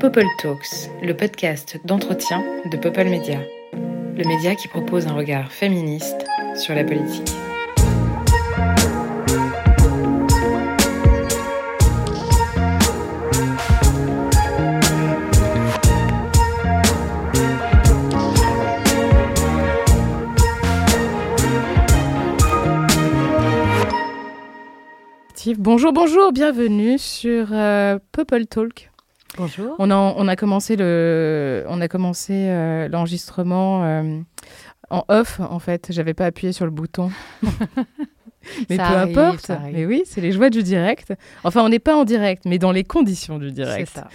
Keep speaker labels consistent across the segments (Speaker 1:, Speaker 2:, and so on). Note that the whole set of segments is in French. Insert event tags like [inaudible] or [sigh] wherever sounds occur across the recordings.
Speaker 1: Popol Talks, le podcast d'entretien de Popol Media, le média qui propose un regard féministe sur la politique.
Speaker 2: Bonjour, bonjour, bienvenue sur euh, Talk.
Speaker 3: Bonjour.
Speaker 2: On a, on a commencé le, on a commencé euh, l'enregistrement euh, en off en fait. J'avais pas appuyé sur le bouton. [laughs] mais
Speaker 3: Ça
Speaker 2: peu
Speaker 3: arrive,
Speaker 2: importe. Mais oui, c'est les joies du direct. Enfin, on n'est pas en direct, mais dans les conditions du
Speaker 3: C'est
Speaker 2: direct.
Speaker 3: ça.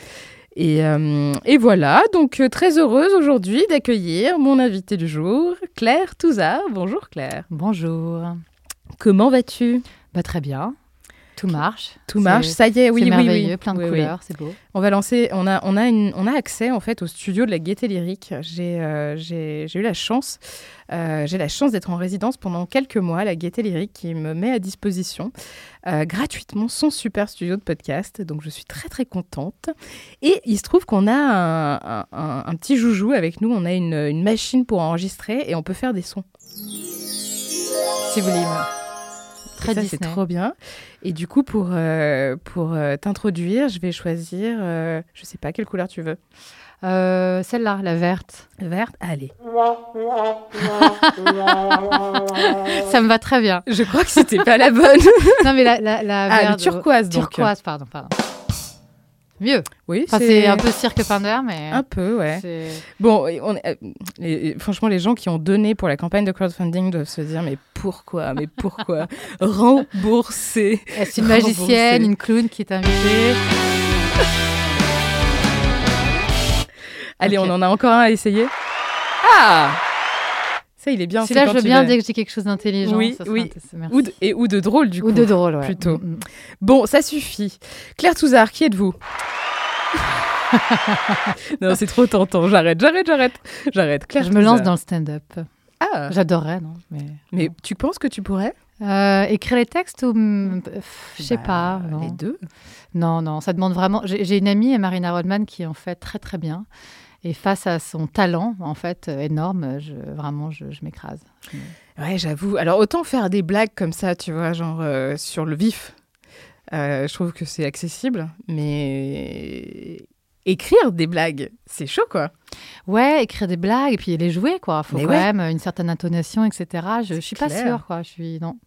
Speaker 2: Et, euh, et voilà, donc très heureuse aujourd'hui d'accueillir mon invité du jour, Claire Touzard. Bonjour Claire.
Speaker 3: Bonjour.
Speaker 2: Comment vas-tu?
Speaker 3: Bah, très bien. Tout marche.
Speaker 2: Tout marche, ça y est, oui, oui, oui.
Speaker 3: plein de
Speaker 2: Oui, oui.
Speaker 3: couleurs, c'est beau.
Speaker 2: On va lancer, on a, on a, une, on a accès en fait au studio de la Gaieté Lyrique. J'ai, euh, j'ai, eu la chance, euh, j'ai la chance d'être en résidence pendant quelques mois la Gaieté Lyrique qui me met à disposition euh, gratuitement son super studio de podcast. Donc je suis très très contente. Et il se trouve qu'on a un, un- un- un petit joujou avec nous. On a une, une machine pour enregistrer et on peut faire des sons.
Speaker 3: Sublime. Très
Speaker 2: Et ça, c'est trop bien. Et du coup, pour, euh, pour euh, t'introduire, je vais choisir, euh, je sais pas quelle couleur tu veux.
Speaker 3: Euh, Celle-là, la verte.
Speaker 2: Verte, allez. [laughs]
Speaker 3: Ça me va très bien.
Speaker 2: Je crois que c'était pas la bonne. [laughs]
Speaker 3: Non, mais la, la, la
Speaker 2: Ah, le
Speaker 3: verte.
Speaker 2: turquoise, donc.
Speaker 3: Turquoise, pardon, pardon. Mieux.
Speaker 2: Oui,
Speaker 3: Enfin, c'est un peu cirque Pinder, mais.
Speaker 2: Un peu, ouais. Bon, on, euh, franchement, les gens qui ont donné pour la campagne de crowdfunding doivent se dire mais pourquoi Mais pourquoi [laughs] Rembourser
Speaker 3: C'est une magicienne, une clown qui est invitée.
Speaker 2: Allez, on en a encore un à essayer. Ah Ça, il est bien. C'est
Speaker 3: je
Speaker 2: quand
Speaker 3: veux bien dès que j'ai quelque chose d'intelligent.
Speaker 2: Oui,
Speaker 3: ça
Speaker 2: oui.
Speaker 3: merci.
Speaker 2: Ou de, et, ou de drôle, du coup.
Speaker 3: Ou de drôle, ouais.
Speaker 2: plutôt.
Speaker 3: Mm, mm.
Speaker 2: Bon, ça suffit. Claire Touzard, qui êtes-vous? [laughs] Non, c'est trop tentant. J'arrête, j'arrête, j'arrête. J'arrête. Claire
Speaker 3: Je me lance dans le stand-up.
Speaker 2: Ah,
Speaker 3: J'adorerais, non mais...
Speaker 2: mais tu penses que tu pourrais?
Speaker 3: Euh, écrire les textes ou mm, pff, je sais
Speaker 2: Bah,
Speaker 3: pas. Non.
Speaker 2: Les deux.
Speaker 3: non, non, ça demande vraiment. J'ai une amie, Marina Rodman, qui en fait très très bien. Et face à son talent, en fait, euh, énorme, je, vraiment, je, je m'écrase.
Speaker 2: Ouais, j'avoue. Alors, autant faire des blagues comme ça, tu vois, genre euh, sur le vif. euh, je trouve que c'est accessible. Mais écrire des blagues, c'est chaud, quoi.
Speaker 3: Ouais, écrire des blagues et puis les jouer, quoi. Il faut
Speaker 2: Mais
Speaker 3: quand
Speaker 2: ouais.
Speaker 3: même une certaine intonation, etc. Je, je suis pas sûre, quoi. Je suis non.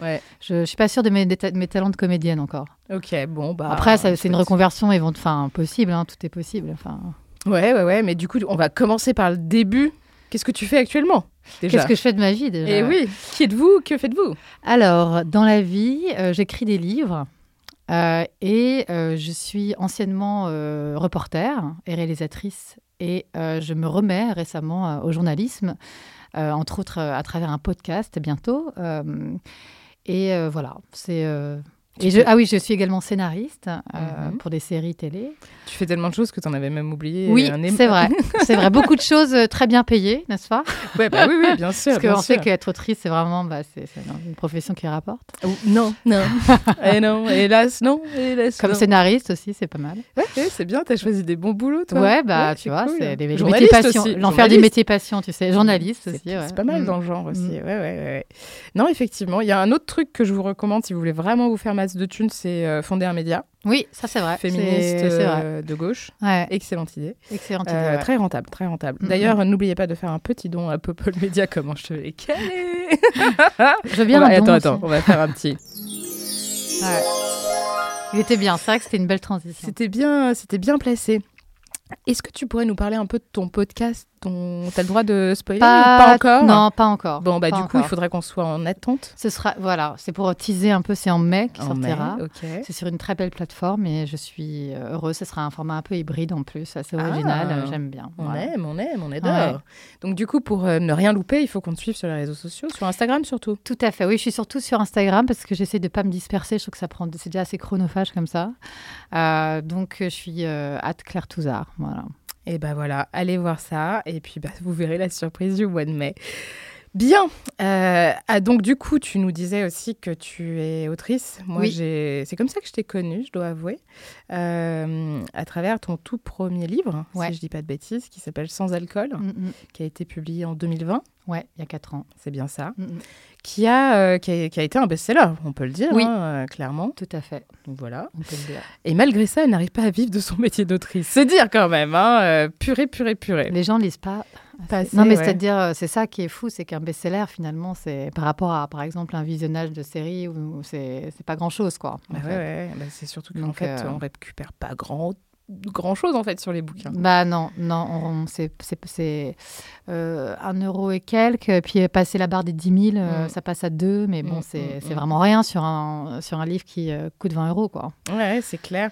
Speaker 2: Ouais.
Speaker 3: Je, je suis pas sûre de mes, de talents de comédienne encore.
Speaker 2: Ok, bon, bah.
Speaker 3: Après, c'est une reconversion enfin, possible, hein, tout est possible. Enfin,
Speaker 2: Ouais, ouais, ouais. Mais du coup, on va commencer par le début. Qu'est-ce que tu fais actuellement
Speaker 3: Qu'est-ce que je fais de ma vie déjà
Speaker 2: Eh oui, qui êtes-vous Que faites-vous?
Speaker 3: Alors, dans la vie, euh, j'écris des livres euh, et euh, je suis anciennement reporter et réalisatrice et je me remets récemment au journalisme, entre autres à travers un podcast bientôt. et voilà, c'est... et je, ah oui, je suis également scénariste euh,
Speaker 2: Mhm.
Speaker 3: pour des séries télé.
Speaker 2: Tu fais tellement de choses que tu en avais même oublié.
Speaker 3: Oui, c'est vrai. [laughs] c'est vrai. Beaucoup de choses euh, très bien payées, n'est-ce pas?
Speaker 2: Ouais, bah oui, oui, bien sûr.
Speaker 3: Parce qu'on sait qu'être autrice, c'est vraiment bah, une profession qui rapporte.
Speaker 2: Oh, non, non. [laughs] eh non, hélas, non, hélas.
Speaker 3: Comme
Speaker 2: non.
Speaker 3: scénariste aussi, c'est pas mal.
Speaker 2: Ouais, ouais, c'est bien, t'as choisi des bons boulots, toi.
Speaker 3: Ouais, bah, tu vois,
Speaker 2: cool.
Speaker 3: c'est
Speaker 2: Journaliste
Speaker 3: métiers passion.
Speaker 2: aussi,
Speaker 3: L'enfer des métiers passion, tu sais. Journaliste aussi,
Speaker 2: c'est pas mal
Speaker 3: Mm.
Speaker 2: dans le genre aussi.
Speaker 3: Mm.
Speaker 2: Ouais, ouais, ouais, ouais. Non, effectivement, il y a un autre truc que je vous recommande si vous voulez vraiment vous faire masse de thunes, c'est euh, fonder un média
Speaker 3: Oui, ça c'est vrai.
Speaker 2: féministe
Speaker 3: vrai.
Speaker 2: euh, de gauche.
Speaker 3: Ouais,
Speaker 2: Excellente idée.
Speaker 3: excellente
Speaker 2: Euh,
Speaker 3: idée. ouais.
Speaker 2: Très rentable, très rentable. D'ailleurs, n'oubliez pas de faire un petit don à Popol Media, [laughs] comment je te l'ai calé. [laughs]
Speaker 3: Je
Speaker 2: On va- attends, attends, on va faire un petit.
Speaker 3: Ouais. Il était bien, c'est vrai que c'était une belle transition.
Speaker 2: C'était bien, c'était bien placé. Est-ce que tu pourrais nous parler un peu de ton podcast dont tu as le droit de spoiler ou pas encore
Speaker 3: Non, pas encore.
Speaker 2: Bon, bah
Speaker 3: Pas
Speaker 2: du coup, il faudrait qu'on soit en attente.
Speaker 3: Ce sera, voilà, c'est pour teaser un peu, c'est en mai qui
Speaker 2: En
Speaker 3: sortira. C'est sur une très belle plateforme et je suis euh, heureuse. Ce sera un format un peu hybride en plus, assez
Speaker 2: Ah.
Speaker 3: original. euh, J'aime bien.
Speaker 2: On
Speaker 3: Voilà.
Speaker 2: aime, on aime, on adore.
Speaker 3: Ouais.
Speaker 2: Donc du coup, pour euh, ne rien louper, il faut qu'on te suive sur les réseaux sociaux, sur Instagram surtout.
Speaker 3: Tout à fait. Oui, je suis surtout sur Instagram parce que j'essaie de pas me disperser. Je trouve que ça prend, c'est déjà assez chronophage comme ça. Euh, donc, je suis euh, at Claire Touzard. Voilà.
Speaker 2: Et ben voilà, allez voir ça. Et puis bah, vous verrez la surprise du mois de mai. Bien. Euh, ah, donc, du coup, tu nous disais aussi que tu es autrice. Moi,
Speaker 3: Oui.
Speaker 2: j'ai... c'est comme ça que je t'ai connue, je dois avouer, euh, à travers ton tout premier livre,
Speaker 3: Ouais.
Speaker 2: si je dis pas de bêtises, qui s'appelle Sans alcool,
Speaker 3: Mm, mm.
Speaker 2: qui a été publié en 2020.
Speaker 3: Ouais, il y a quatre ans.
Speaker 2: C'est bien ça.
Speaker 3: Mm.
Speaker 2: Qui a, euh, qui a, qui a été un best-seller, on peut le dire,
Speaker 3: Oui.
Speaker 2: hein, clairement.
Speaker 3: Tout à fait,
Speaker 2: Donc voilà.
Speaker 3: on peut le dire.
Speaker 2: Et malgré ça, elle n'arrive pas à vivre de son [laughs] métier d'autrice. C'est dire quand même, hein, purée, purée, purée.
Speaker 3: Les gens lisent pas. Non, mais
Speaker 2: ouais.
Speaker 3: c'est-à-dire, euh, c'est ça qui est fou, c'est qu'un best-seller, finalement, c'est par rapport à, par exemple, un visionnage de série, où c'est pas grand-chose, quoi.
Speaker 2: Bah ouais, ouais, bah c'est surtout qu'en fait,
Speaker 3: euh,
Speaker 2: on récupère pas grand, grand chose en fait sur les bouquins.
Speaker 3: Bah non, non, on- c'est euh, un euro et quelques, puis passer la barre des 10 000, euh,
Speaker 2: Mm.
Speaker 3: ça passe à deux, mais bon,
Speaker 2: Mm,
Speaker 3: c'est
Speaker 2: mm,
Speaker 3: vraiment rien sur un, sur un livre qui euh, coûte 20 euros, quoi.
Speaker 2: Ouais, c'est clair.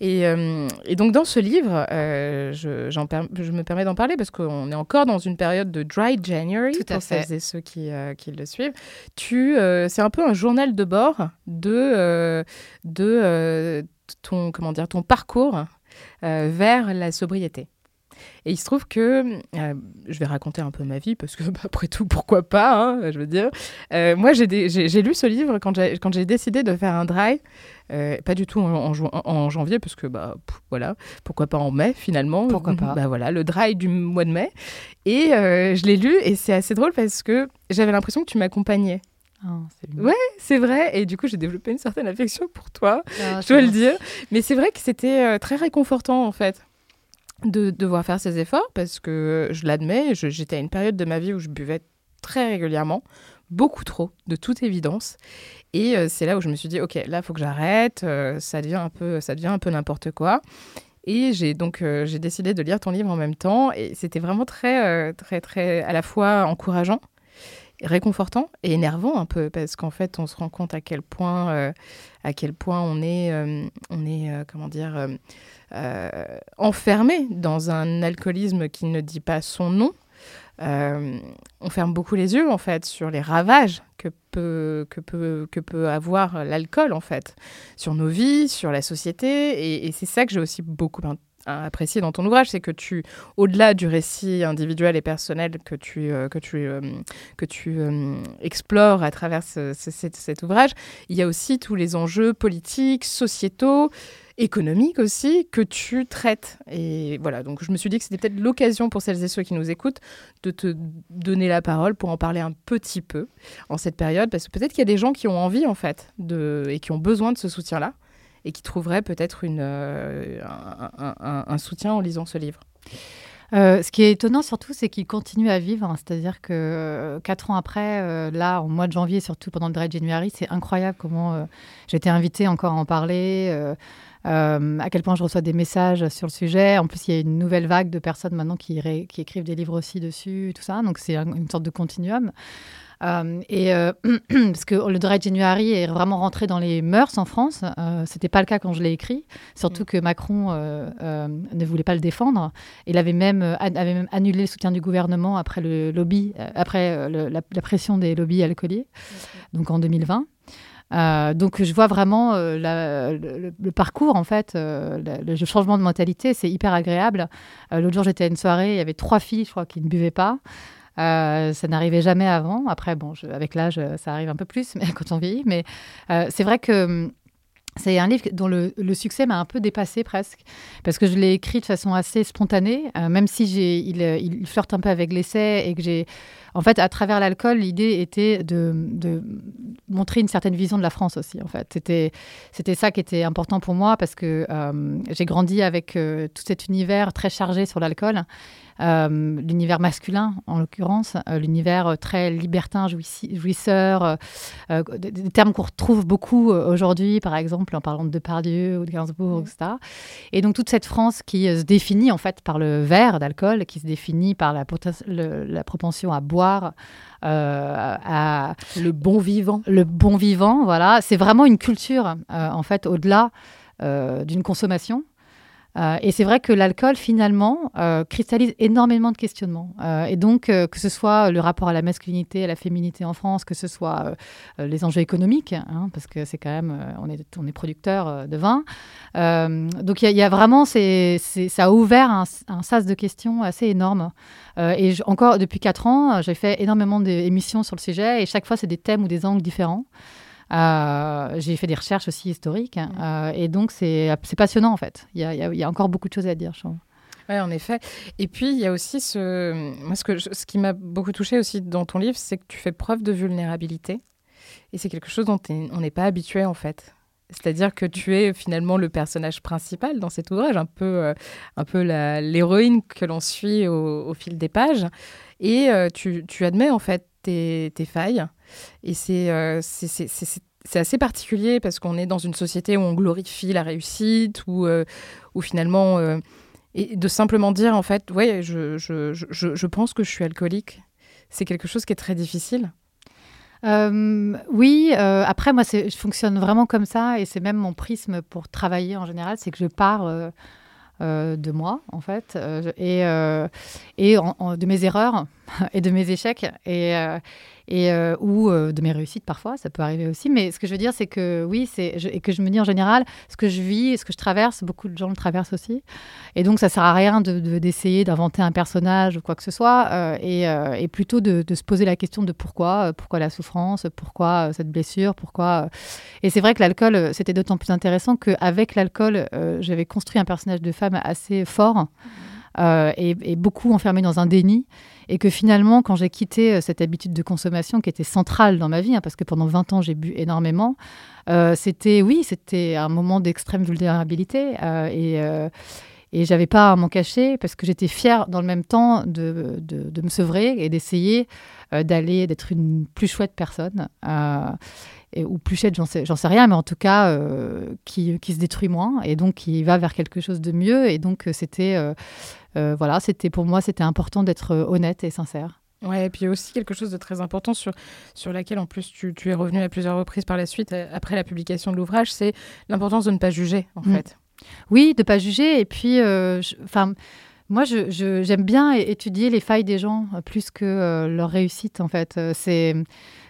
Speaker 2: Et, euh, et donc dans ce livre, euh, je, me permets d'en parler parce qu'on est encore dans une période de dry January
Speaker 3: Tout à
Speaker 2: pour
Speaker 3: fait.
Speaker 2: celles et ceux qui, euh, qui le suivent. Tu, c'est un peu un journal de bord de, de ton comment dire ton parcours vers la sobriété. Et il se trouve que, euh, je vais raconter un peu ma vie, parce que [laughs] bah, après tout, pourquoi pas, hein, je veux dire. Euh, moi, j'ai lu ce livre quand j'ai décidé de faire un dry, euh, pas du tout en, en ju- en janvier, parce que, bah, pff, voilà, pourquoi pas en mai, finalement.
Speaker 3: Pourquoi pas.
Speaker 2: Bah voilà, le dry du mois de mai. Et je l'ai lu, et c'est assez drôle parce que j'avais l'impression que tu m'accompagnais.
Speaker 3: C'est mignon.
Speaker 2: Ouais, c'est vrai, et du coup, j'ai développé une certaine affection pour toi
Speaker 3: Ah,
Speaker 2: je dois le dire. Mais c'est vrai que c'était très réconfortant, en fait, de devoir faire ces efforts, parce que je l'admets, j'étais à une période de ma vie où je buvais très régulièrement, beaucoup trop, de toute évidence. Et euh, c'est là où je me suis dit, OK, là, il faut que j'arrête, euh, ça devient un peu, ça devient un peu n'importe quoi. Et j'ai donc euh, j'ai décidé de lire ton livre en même temps, et c'était vraiment très, très, très, à la fois encourageant, réconfortant et énervant un peu, parce qu'en fait, on se rend compte à quel point, à quel point on est, euh, on est, euh, comment dire, euh, enfermé dans un alcoolisme qui ne dit pas son nom. On ferme beaucoup les yeux en fait sur les ravages que peut, que peut, que peut avoir l'alcool en fait sur nos vies, sur la société et, c'est ça que j'ai aussi beaucoup apprécié dans ton ouvrage, c'est que tu, au-delà du récit individuel et personnel que tu, euh, que tu, euh, que tu euh, explores à travers ce- ce- cet, cet ouvrage, il y a aussi tous les enjeux politiques, sociétaux, économiques aussi, que tu traites. Et voilà, donc je me suis dit que c'était peut-être l'occasion pour celles et ceux qui nous écoutent de te donner la parole pour en parler un petit peu en cette période, parce que peut-être qu'il y a des gens qui ont envie, en fait, de, et qui ont besoin de ce soutien-là, et qui trouveraient peut-être euh, un, soutien en lisant ce livre.
Speaker 3: Euh, ce qui est étonnant surtout, c'est qu'il continue à vivre. hein. C'est-à-dire que euh, quatre ans après, là, au mois de janvier, surtout pendant le Dry January, c'est incroyable comment euh, été invitée encore à en parler, à quel point je reçois des messages sur le sujet. En plus, il y a une nouvelle vague de personnes maintenant qui, écrivent des livres aussi dessus, tout ça. Donc, c'est un- une sorte de continuum. Euh, et euh, [clears throat] parce que le Dry January est vraiment rentré dans les mœurs en France. Euh, C'était pas le cas quand je l'ai écrit. Surtout
Speaker 2: Mm.
Speaker 3: que Macron euh, ne voulait pas le défendre. Il avait même, an- avait même annulé le soutien du gouvernement après le lobby, après le- la, la pression des lobbies alcooliers, donc en 2020. Euh, donc je vois vraiment euh, la- le, parcours en fait, euh, le, le changement de mentalité, c'est hyper agréable. L'autre jour j'étais à une soirée, il y avait trois filles, je crois, qui ne buvaient pas. Euh, ça n'arrivait jamais avant. Après, bon, avec l'âge, euh, ça arrive un peu plus, [laughs] mais quand on vieillit. Mais euh, c'est vrai que hum, c'est un livre dont le, succès m'a un peu dépassé presque, parce que je l'ai écrit de façon assez spontanée, même si j'ai, il, il flirte un peu avec l'essai et que j'ai, en fait, à travers l'alcool, l'idée était de, de montrer une certaine vision de la France aussi. En fait, c'était, c'était ça qui était important pour moi parce que euh, j'ai grandi avec euh, tout cet univers très chargé sur l'alcool. Euh, l'univers masculin, en l'occurrence, l'univers très libertin, jouisseur, des, des termes qu'on retrouve beaucoup aujourd'hui, par exemple, en parlant de Depardieu ou de Gainsbourg,
Speaker 2: Mhm.
Speaker 3: etc. Et donc toute cette France qui se définit en fait par le verre d'alcool, qui se définit par la, poten- le- la propension à boire, euh, à
Speaker 2: Le bon vivant.
Speaker 3: le bon vivant, voilà. C'est vraiment une culture, euh, en fait, au-delà euh, d'une consommation. Euh, et c'est vrai que l'alcool, finalement, euh, cristallise énormément de questionnements. Euh, et donc, que ce soit le rapport à la masculinité, à la féminité en France, que ce soit les enjeux économiques, hein, parce que c'est quand même, on est, on est producteur de vin. donc, il y, a vraiment, ça a ouvert un, un, sas de questions assez énorme. et encore, depuis quatre ans, j'ai fait énormément d'émissions sur le sujet, et chaque fois, c'est des thèmes ou des angles différents. Euh, j'ai fait des recherches aussi historiques. Hein, euh, et donc, c'est passionnant, en fait. Il y a, y a, encore beaucoup de choses à dire, je trouve.
Speaker 2: Oui, en effet. Et puis, il y a aussi ce... Moi, ce, que ce qui m'a beaucoup touché aussi dans ton livre, c'est que tu fais preuve de vulnérabilité. Et c'est quelque chose dont on n'est pas habitué, en fait. C'est-à-dire que tu es finalement le personnage principal dans cet ouvrage, un peu, euh, un peu l'héroïne que l'on suit au, fil des pages. Et tu, tu, admets, en fait, tes, failles. Et euh, c'est assez particulier parce qu'on est dans une société où on glorifie la réussite, ou euh, finalement, euh, et de simplement dire en fait, ouais, je, je, je, je, pense que je suis alcoolique, c'est quelque chose qui est très difficile.
Speaker 3: oui, après moi je fonctionne vraiment comme ça et c'est même mon prisme pour travailler en général, c'est que je pars de moi en fait et, et de mes erreurs [laughs] et de mes échecs. Et, et euh, ou euh, de mes réussites parfois, ça peut arriver aussi. Mais ce que je veux dire, c'est que oui, c'est et que je me dis en général, ce que je vis, ce que je traverse, beaucoup de gens le traversent aussi. Et donc, ça sert à rien d'essayer de, d'inventer un personnage ou quoi que ce soit, euh, et, et, plutôt de, de, se poser la question de pourquoi, pourquoi la souffrance, pourquoi cette blessure, pourquoi. Et c'est vrai que l'alcool, c'était d'autant plus intéressant qu'avec l'alcool, j'avais construit un personnage de femme assez fort. et, et, beaucoup enfermé dans un déni. Et que finalement, quand j'ai quitté euh, cette habitude de consommation qui était centrale dans ma vie, hein, parce que pendant 20 ans, j'ai bu énormément, euh, c'était, oui, c'était un moment d'extrême vulnérabilité. Euh, et. J'avais pas à m'en cacher parce que j'étais fière dans le même temps de, de, me sevrer et d'essayer d'aller, d'être une plus chouette personne. Et, ou plus j'en sais, sais rien, mais en tout cas, qui, qui, se détruit moins et donc qui va vers quelque chose de mieux. Et donc, c'était euh, voilà, c'était pour moi, c'était important d'être euh, honnête et sincère.
Speaker 2: Ouais, et puis aussi quelque chose de très important sur, sur laquelle en plus tu, es revenu à plusieurs reprises par la suite, euh, après la publication de l'ouvrage, c'est l'importance de ne pas juger en mm. fait.
Speaker 3: Oui, de ne pas juger. Et puis, enfin. moi, j'aime je, bien étudier les failles des gens plus que leur réussite, en fait. C'est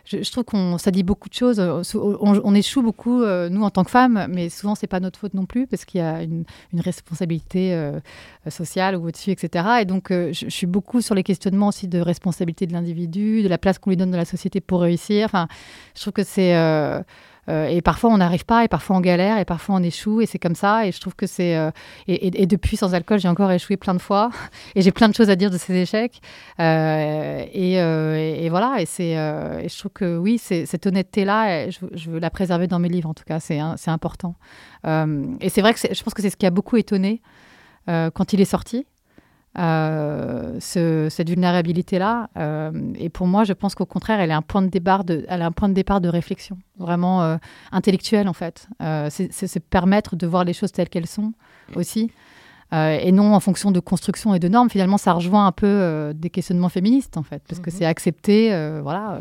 Speaker 3: je, trouve qu'on ça dit beaucoup de choses. Euh, on, échoue beaucoup, euh, nous, en tant que femmes, mais souvent, c'est pas notre faute non plus, parce qu'il y a une, responsabilité euh, sociale ou au-dessus, etc. Et donc, je, je, suis beaucoup sur les questionnements aussi de responsabilité de l'individu, de la place qu'on lui donne dans la société pour réussir. Enfin, je trouve que c'est euh, et parfois on n'arrive pas, et parfois on galère, et parfois on échoue, et c'est comme ça. Et je trouve que c'est. Euh, et, depuis, sans alcool, j'ai encore échoué plein de fois, [laughs] et j'ai plein de choses à dire de ces échecs. Euh, et, voilà, et, c'est, je trouve que oui, cette honnêteté-là, je, je, veux la préserver dans mes livres, en tout cas, c'est important. et c'est vrai que je pense que c'est ce qui a beaucoup étonné quand il est sorti. Euh, cette vulnérabilité-là. Euh, et pour moi, je pense qu'au contraire, elle est un point de départ de, elle un point de, départ de réflexion, vraiment euh, intellectuelle en fait. c'est se permettre de voir les choses telles qu'elles sont aussi. et non en fonction de construction et de normes. Finalement, ça rejoint un peu des questionnements féministes, en fait, parce que mhm. c'est accepté. voilà.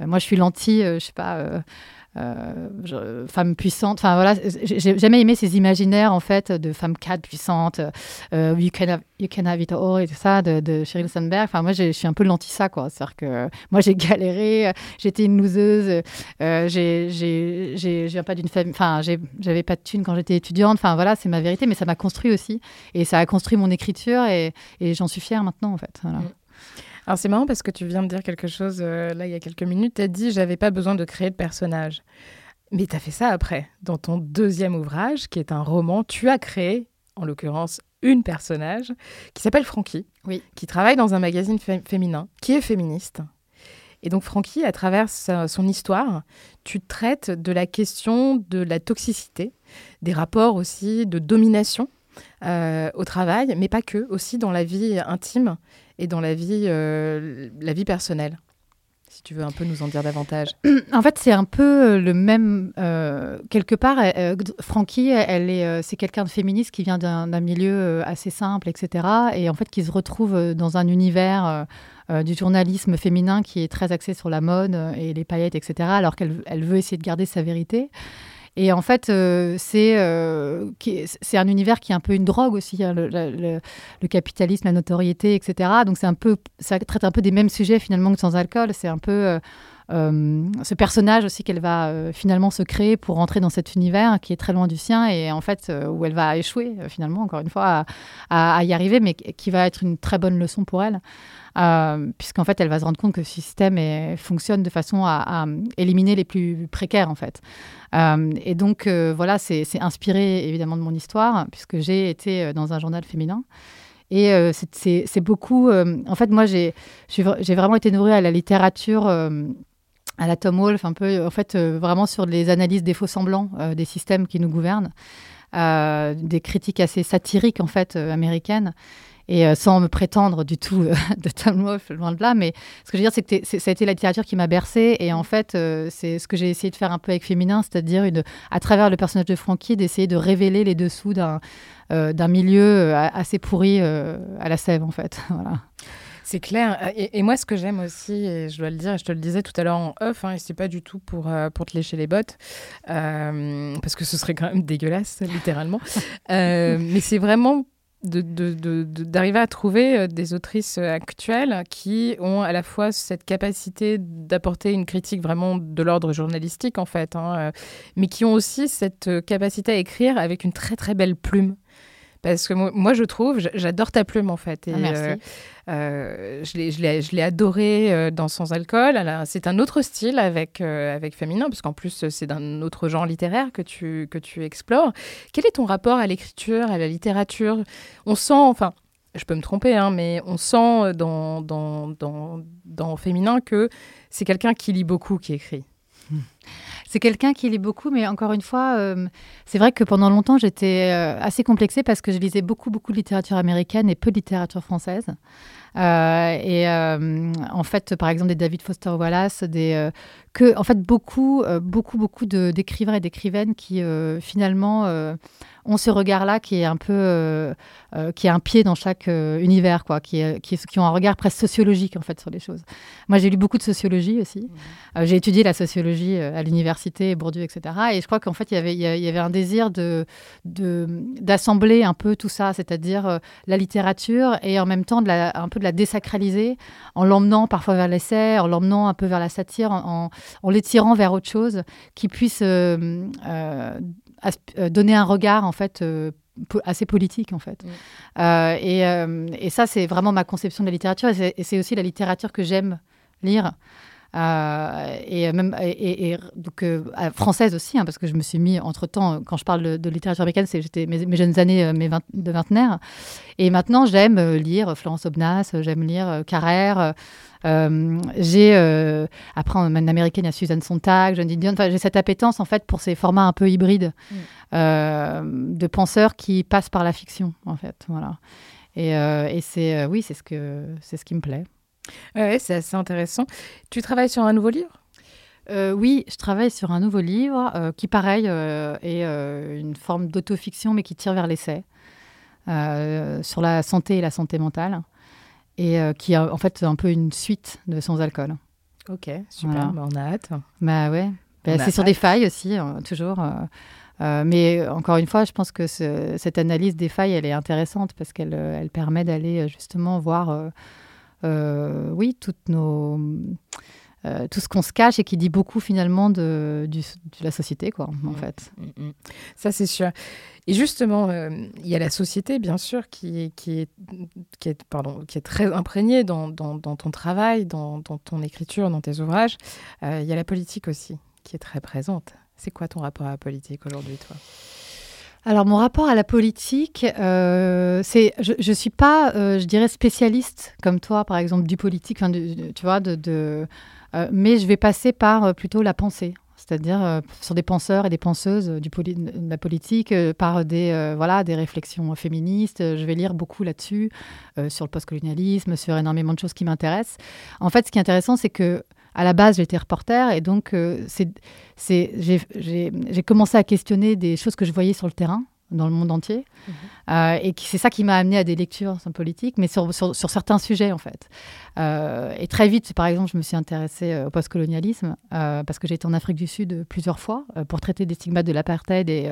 Speaker 3: moi, je suis lentille, je sais pas euh, femme puissante. Enfin voilà, j'ai jamais aimé ces imaginaires en fait de femmes cadres puissantes. Euh, you, can have, you can have it all et tout ça de, Sheryl Sandberg. Enfin moi, je suis un peu l'anti ça quoi. C'est-à-dire que moi j'ai galéré, j'étais une loseuse, euh, j'ai pas d'une famille, enfin j'avais pas de thunes quand j'étais étudiante. Enfin voilà, c'est ma vérité, mais ça m'a construit aussi et ça a construit mon écriture et, j'en suis fière maintenant en fait. Mm.
Speaker 2: Alors c'est marrant parce que tu viens de dire quelque chose euh, là il y a quelques minutes. Tu as dit j'avais pas besoin de créer de personnage. Mais tu as fait ça après. Dans ton deuxième ouvrage, qui est un roman, tu as créé, en l'occurrence, une personnage qui s'appelle Frankie,
Speaker 3: oui.
Speaker 2: qui travaille dans un magazine féminin, qui est féministe. Et donc Frankie, à travers son histoire, tu traites de la question de la toxicité, des rapports aussi de domination euh, au travail, mais pas que, aussi dans la vie intime et dans la vie, euh, la vie personnelle si tu veux un peu nous en dire davantage. [clears throat]
Speaker 3: En fait, c'est un peu euh, le même. quelque part, Francky, elle est, c'est quelqu'un de féministe qui vient d'un, milieu assez simple, etc. Et en fait, qui se retrouve dans un univers du journalisme féminin qui est très axé sur la mode et les paillettes, etc. Alors qu'elle elle veut essayer de garder sa vérité. Et en fait, c'est c'est un univers qui est un peu une drogue aussi, hein, le, le, capitalisme, la notoriété, etc. Donc c'est un peu, ça traite un peu des mêmes sujets finalement que sans alcool. C'est un peu euh, ce personnage aussi qu'elle va euh, finalement se créer pour rentrer dans cet univers qui est très loin du sien et en fait euh, où elle va échouer finalement encore une fois à, y arriver mais qui va être une très bonne leçon pour elle puisqu'en fait elle va se rendre compte que ce système fonctionne de façon à, éliminer les plus précaires en fait et donc voilà c'est inspiré évidemment de mon histoire puisque j'ai été dans un journal féminin et c'est beaucoup. en fait, moi, j'ai vraiment été nourrie à la littérature à la Tom Wolfe, un peu, en fait, euh, vraiment sur les analyses des faux semblants euh, des systèmes qui nous gouvernent, euh, des critiques assez satiriques, en fait, américaines. Et sans me prétendre du tout [laughs] de Tom Wolfe, loin de là, mais ce que je veux dire, c'est que ça a été la littérature qui m'a bercée. Et en fait, c'est ce que j'ai essayé de faire un peu avec Féminin, c'est-à-dire, à travers le personnage de Frankie, d'essayer de révéler les dessous d'un milieu assez pourri à la sève, en fait. [laughs] voilà.
Speaker 2: C'est clair. Euh, et, moi, ce que j'aime aussi, et je dois le dire, je te le disais tout à l'heure en off, hein, et c'est pas du tout pour, euh, pour te lécher les bottes, euh, parce que ce serait quand même [laughs] dégueulasse, littéralement. mais c'est vraiment d'arriver à trouver des autrices actuelles qui ont à la fois cette capacité d'apporter une critique vraiment de l'ordre journalistique, en fait, hein, mais qui ont aussi cette capacité à écrire avec une très très belle plume. Parce que moi, je trouve, j'adore ta plume en fait.
Speaker 3: Et, ah, merci. Euh,
Speaker 2: euh, je l'ai adoré euh, dans Sans Alcool. C'est un autre style avec, avec Féminin, puisqu'en plus, c'est d'un autre genre littéraire que tu, que tu explores. Quel est ton rapport à l'écriture, à la littérature? On sent, enfin, je peux me tromper, hein, mais on sent dans, dans, dans, dans Féminin que c'est quelqu'un qui lit beaucoup, qui écrit. [laughs]
Speaker 3: C'est quelqu'un qui lit beaucoup, mais encore une fois, euh, c'est vrai que pendant longtemps, j'étais euh, assez complexée parce que je lisais beaucoup, beaucoup de littérature américaine et peu de littérature française. Euh, et en fait, par exemple, des David Foster Wallace, des, que, en fait, beaucoup, beaucoup, beaucoup d'écrivains et d'écrivaines qui finalement ont ce regard-là qui est un peu, euh, euh, qui a un pied dans chaque euh, univers, quoi, qui, qui, qui, ont un regard presque sociologique en fait sur les choses. Moi, j'ai lu beaucoup de sociologie aussi. Mmh. j'ai étudié la sociologie à l'université, Bourdieu, etc. Et je crois qu'en fait, il y avait, il y avait un désir de, d'assembler un peu tout ça, c'est-à-dire la littérature et en même temps de la, un peu de la désacraliser, en l'emmenant parfois vers l'essai, en l'emmenant un peu vers la satire, en, en, l'étirant vers autre chose qui puisse euh, donner un regard en fait euh, assez politique en fait. Mm. Euh, et, ça c'est vraiment ma conception de la littérature et c'est aussi la littérature que j'aime lire. et même et, donc française aussi hein, parce que je me suis mis entre temps quand je parle de, littérature américaine c'est j'étais mes, jeunes années mes de vingtenaire et maintenant j'aime lire Florence Obnas j'aime lire Carrère euh, j'ai euh, après en américaine il y a Susan Sontag, John Didion. J'ai cette appétence en fait pour ces formats un peu hybrides mm. euh, de penseurs qui passent par la fiction en fait. Voilà. Et, et c'est oui, c'est ce que c'est ce qui me plaît.
Speaker 2: Ouais, c'est assez intéressant. Tu travailles sur un nouveau livre?
Speaker 3: Oui, je travaille sur un nouveau livre qui, pareil, est une forme d'autofiction, mais qui tire vers l'essai, sur la santé et la santé mentale et euh, qui est en fait un peu une suite de Sans alcool.
Speaker 2: Ok, super, bah, on a hâte.
Speaker 3: Bah ouais, bah, c'est sur des failles aussi, euh, toujours. Euh, mais encore une fois, je pense que cette analyse des failles, elle est intéressante parce qu'elle elle permet d'aller justement voir, oui, toutes nos euh, tout ce qu'on se cache et qui dit beaucoup finalement de, la société, quoi, en mm. fait. Mm,
Speaker 2: mm. Ça, c'est sûr. Et justement, euh, il y a la société, bien sûr, qui, qui, est, qui, est, pardon, qui est très imprégnée dans, dans, ton travail, dans, dans, ton écriture, dans tes ouvrages. Euh, il y a la politique aussi, qui est très présente. C'est quoi ton rapport à la politique aujourd'hui, toi?
Speaker 3: Alors mon rapport à la politique, c'est, je ne suis pas, je dirais, spécialiste comme toi, par exemple, du politique, tu vois, de, de euh, mais je vais passer par euh, plutôt la pensée c'est-à-dire euh, sur des penseurs et des penseuses de la politique, par des, voilà, des réflexions féministes. Je vais lire beaucoup là-dessus, sur le postcolonialisme, sur énormément de choses qui m'intéressent. En fait, ce qui est intéressant, c'est que à la base, j'étais reporter et donc c'est, j'ai, commencé à questionner des choses que je voyais sur le terrain. Dans le monde entier. Mhm. Euh, et c'est ça qui m'a amené à des lectures politiques, mais sur, sur, certains sujets, en fait. Euh, et très vite, par exemple, je me suis intéressée euh, au postcolonialisme, parce que j'ai été en Afrique du Sud plusieurs fois pour traiter des stigmates de l'apartheid et,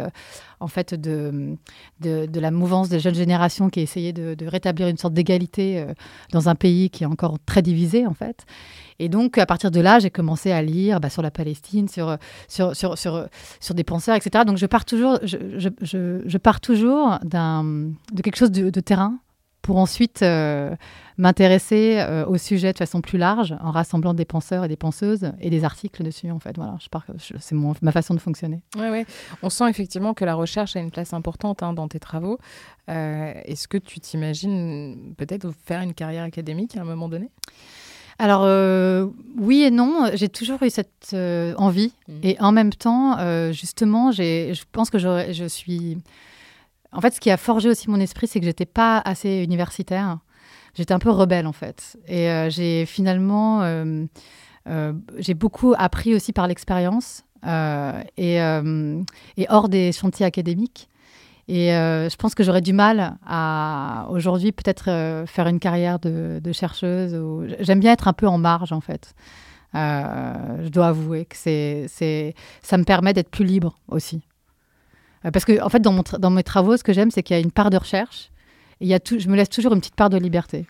Speaker 3: en fait, de, de, la mouvance des jeunes générations qui essayaient de, de rétablir une sorte d'égalité dans un pays qui est encore très divisé, en fait. Et donc, à partir de là, j'ai commencé à lire bah, sur la Palestine, sur, sur, sur, sur, sur des penseurs, etc. Donc, je pars toujours, je, je, je, pars toujours de quelque chose de, terrain pour ensuite euh, m'intéresser euh, au sujet de façon plus large en rassemblant des penseurs et des penseuses et des articles dessus en fait voilà je pars c'est ma façon de fonctionner
Speaker 2: ouais, ouais. on sent effectivement que la recherche a une place importante hein, dans tes travaux euh, est-ce que tu t'imagines peut-être faire une carrière académique à un moment donné?
Speaker 3: Alors euh, oui et non, j'ai toujours eu cette euh, envie mmh. et en même temps, euh, justement, je pense que je suis. En fait, ce qui a forgé aussi mon esprit, c'est que j'étais pas assez universitaire. J'étais un peu rebelle en fait, et j'ai finalement, j'ai beaucoup appris aussi par l'expérience et, et, hors des chantiers académiques. Et euh, je pense que j'aurais du mal à aujourd'hui peut-être euh, faire une carrière de, chercheuse. J'aime bien être un peu en marge en fait. Euh, je dois avouer que c'est, ça me permet d'être plus libre aussi. parce que en fait, dans, mes travaux, ce que j'aime, c'est qu'il y a une part de recherche. Et il y a je me laisse toujours une petite part de liberté.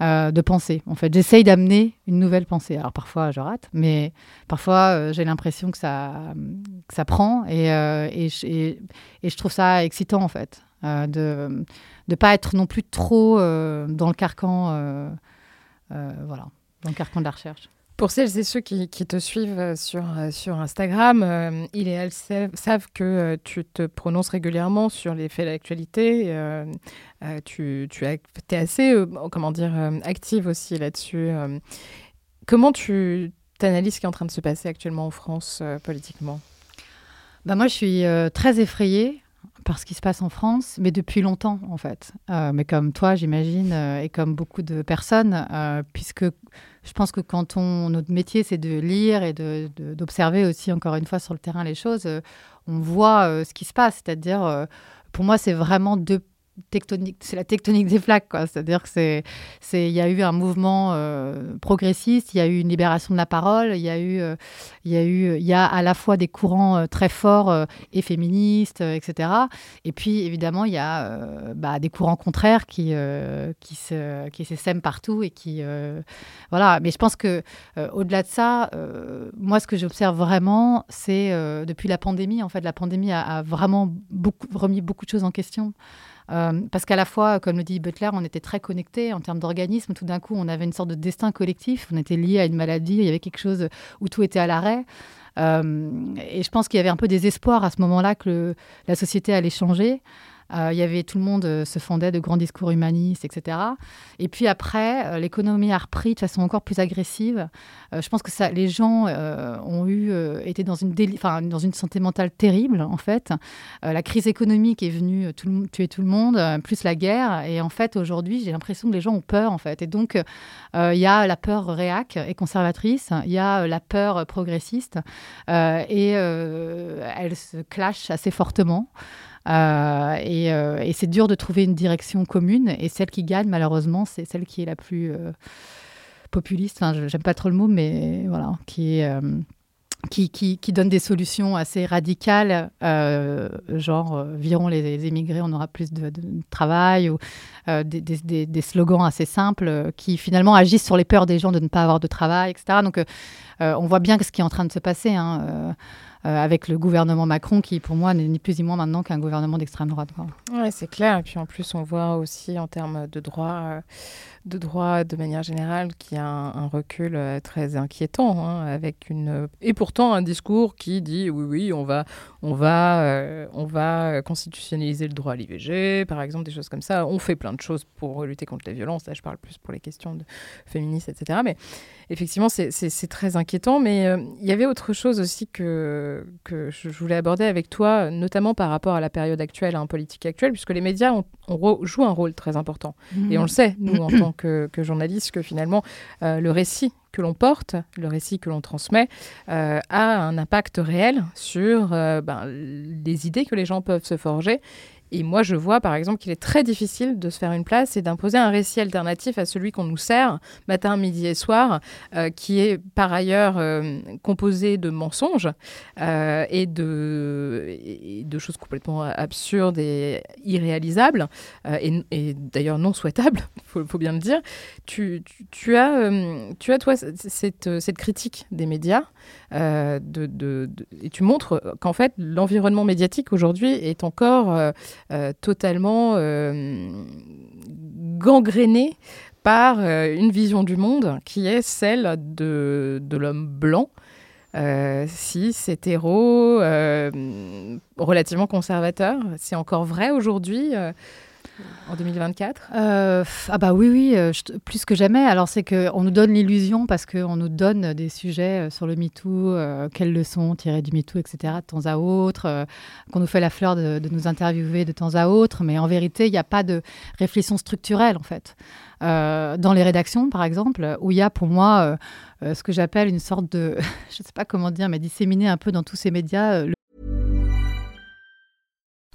Speaker 3: Euh, de penser. En fait, j'essaye d'amener une nouvelle pensée. Alors parfois, je rate, mais parfois, euh, j'ai l'impression que ça, ça prend et, euh, et, et, je trouve ça excitant, en fait, de ne pas être non plus trop dans le carcan, voilà, dans le carcan de la recherche.
Speaker 2: Pour celles et ceux qui, te suivent euh, sur, euh, sur Instagram, euh, et elles savent, que tu te prononces régulièrement sur les faits d'actualité. tu, tu es assez, comment dire, active aussi là-dessus. comment tu analyses ce qui est en train de se passer actuellement en France politiquement?
Speaker 3: Bah moi, je suis très effrayée par ce qui se passe en France, mais depuis longtemps en fait. mais comme toi, j'imagine, et comme beaucoup de personnes, puisque je pense que quand on, notre métier, c'est de lire et d'observer aussi, encore une fois, sur le terrain les choses, euh, on voit euh, ce qui se passe. C'est-à-dire, euh, pour moi, c'est vraiment deux c'est la tectonique des flaques, quoi. C'est-à-dire que c'est, c'est, il y a eu un mouvement euh, progressiste, il y a eu une libération de la parole, il y a eu, euh, y a eu, il y a à la fois des courants euh, très forts et féministes, etc. Et puis évidemment, il y a bah, des courants contraires qui, qui se, qui s'essèment partout et qui, voilà. Mais je pense que au-delà de ça, moi, ce que j'observe vraiment, c'est depuis la pandémie, en fait, la pandémie a, a vraiment beaucoup, remis beaucoup de choses en question. Euh, parce qu'à la fois, comme le dit Butler, on était très connectés en termes d'organisme. Tout d'un coup, on avait une sorte de destin collectif. On était liés à une maladie. Il y avait quelque chose où tout était à l'arrêt. Euh, et je pense qu'il y avait un peu des espoirs à ce moment-là que la société allait changer. Euh, il y avait tout le monde euh, se fondait de grands discours humanistes, etc. Et puis après, euh, l'économie a repris de façon encore plus agressive. je pense que les gens ont eu été dans une santé mentale terrible en fait. la crise économique est venue tuer tout le monde, plus la guerre. Et en fait, aujourd'hui, j'ai l'impression que les gens ont peur en fait. Et donc, il y a la peur réac et conservatrice, il y a la peur progressiste, et elle se clash assez fortement. Euh, euh, et, c'est dur de trouver une direction commune. Et celle qui gagne, malheureusement, c'est celle qui est la plus euh, populiste. Enfin, j'aime pas trop le mot, mais voilà, qui donne des solutions assez radicales, genre virons les, immigrés, on aura plus de, travail, ou des, slogans assez simples qui finalement agissent sur les peurs des gens de ne pas avoir de travail, etc. Donc on voit bien ce qui est en train de se passer. Hein, avec le gouvernement Macron qui, pour moi, n'est ni plus ni moins maintenant qu'un gouvernement d'extrême droite.
Speaker 2: Oui, c'est clair. Et puis en plus, on voit aussi en termes de droit, euh, de droit de manière générale, qu'il y a un, recul euh, très inquiétant, hein, avec une et pourtant un discours qui dit oui, oui, on va, on va, on va constitutionnaliser le droit à l'IVG, par exemple, des choses comme ça. On fait plein de choses pour lutter contre les violences. Là, je parle plus pour les questions de féministes, etc. Mais effectivement, c'est très inquiétant. Mais il y avait autre chose aussi que que, je voulais aborder avec toi, notamment par rapport à la période actuelle, en politique actuelle, puisque les médias ont, jouent un rôle très important. Et on le sait, nous, en [clears throat] tant que, journalistes, que finalement, euh, le récit que l'on porte, le récit que l'on transmet, euh, a un impact réel sur euh, ben, les idées que les gens peuvent se forger Et moi, je vois par exemple qu'il est très difficile de se faire une place et d'imposer un récit alternatif à celui qu'on nous sert matin, midi et soir, euh, qui est par ailleurs euh, composé de mensonges euh, et, de, choses complètement absurdes et irréalisables, et, d'ailleurs non souhaitables, [laughs] il faut, bien le dire. Tu, as, tu as, toi, cette, critique des médias. et tu montres qu'en fait l'environnement médiatique aujourd'hui est encore totalement euh, gangréné par euh, une vision du monde qui est celle de, de l'homme blanc, cis, hétéro, relativement conservateur. C'est encore vrai aujourd'hui en 2024
Speaker 3: euh, Ah bah oui, oui, euh, plus que jamais. Alors c'est qu'on nous donne l'illusion parce qu'on nous donne des sujets euh, sur le MeToo, quelles leçons tirer du MeToo, etc., de temps à autre, qu'on nous fait la fleur de, nous interviewer de temps à autre, mais en vérité, il n'y a pas de réflexion structurelle en fait. dans les rédactions, par exemple, où il y a pour moi ce que j'appelle une sorte de, [laughs] je ne sais pas comment dire, mais disséminé un peu dans tous ces médias,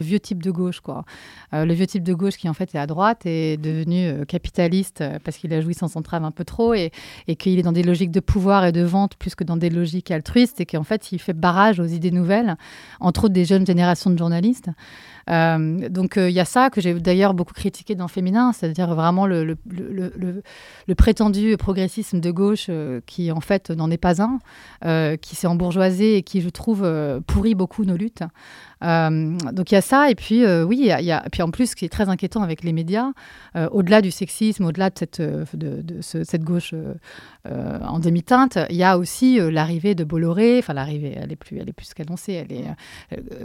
Speaker 3: Vieux type de gauche, quoi. Euh, le vieux type de gauche qui, en fait, est à droite est devenu euh, capitaliste euh, parce qu'il a joui sans entrave un peu trop et, et qu'il est dans des logiques de pouvoir et de vente plus que dans des logiques altruistes et qu'en fait, il fait barrage aux idées nouvelles, entre autres des jeunes générations de journalistes. donc il y a ça que j'ai d'ailleurs beaucoup critiqué dans Féminin, c'est-à-dire vraiment le, le, le, le, prétendu progressisme de gauche qui en fait n'en est pas un, qui s'est embourgeoisé et qui je trouve pourrit beaucoup nos luttes. Euh, donc il y a ça, et puis euh, oui, il y, a, puis en plus, ce qui est très inquiétant avec les médias, euh, au-delà du sexisme, au-delà de cette, de, cette gauche en demi-teinte, il y a aussi l'arrivée de Bolloré, enfin l'arrivée, elle est plus, elle est plus qu'annoncée, elle est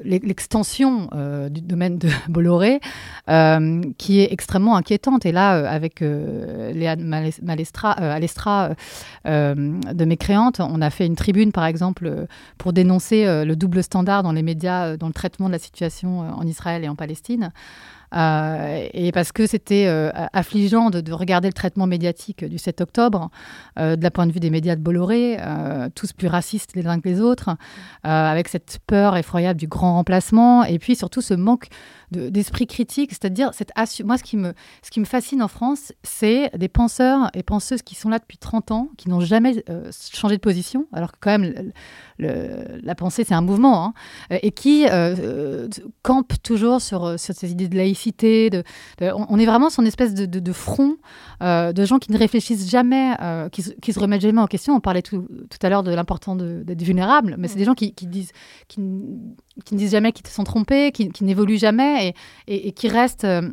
Speaker 3: l'extension du domaine de [laughs] Bolloré, qui est extrêmement inquiétante. Et là, avec Léa Malestra, Alestra de Mécréante, on a fait une tribune, par exemple, pour dénoncer le double standard dans les médias, dans le de la situation euh, en Israël et en Palestine. Euh, et parce que c'était euh, affligeant de, regarder le traitement médiatique du 7 octobre, de la point de vue des médias de Bolloré, tous plus racistes les uns que les autres, avec cette peur effroyable du grand remplacement, et puis surtout ce manque d'esprit critique, c'est-à-dire cette moi ce qui me ce qui me fascine en France, c'est des penseurs et penseuses qui sont là depuis 30 ans, qui n'ont jamais euh, changé de position, alors que quand même le, la pensée c'est un mouvement, hein, et qui euh, campent toujours sur, sur ces idées de laïcité. De, on, est vraiment sur une espèce de, de, front euh, de gens qui ne réfléchissent jamais, qui, qui, se remettent jamais en question. On parlait tout, tout à l'heure de l'important d'être vulnérable, mais c'est mm. des gens qui, qui disent qui, qui ne disent jamais qu'ils se sont trompés, qui, qui n'évoluent jamais et, et, qui restent, euh,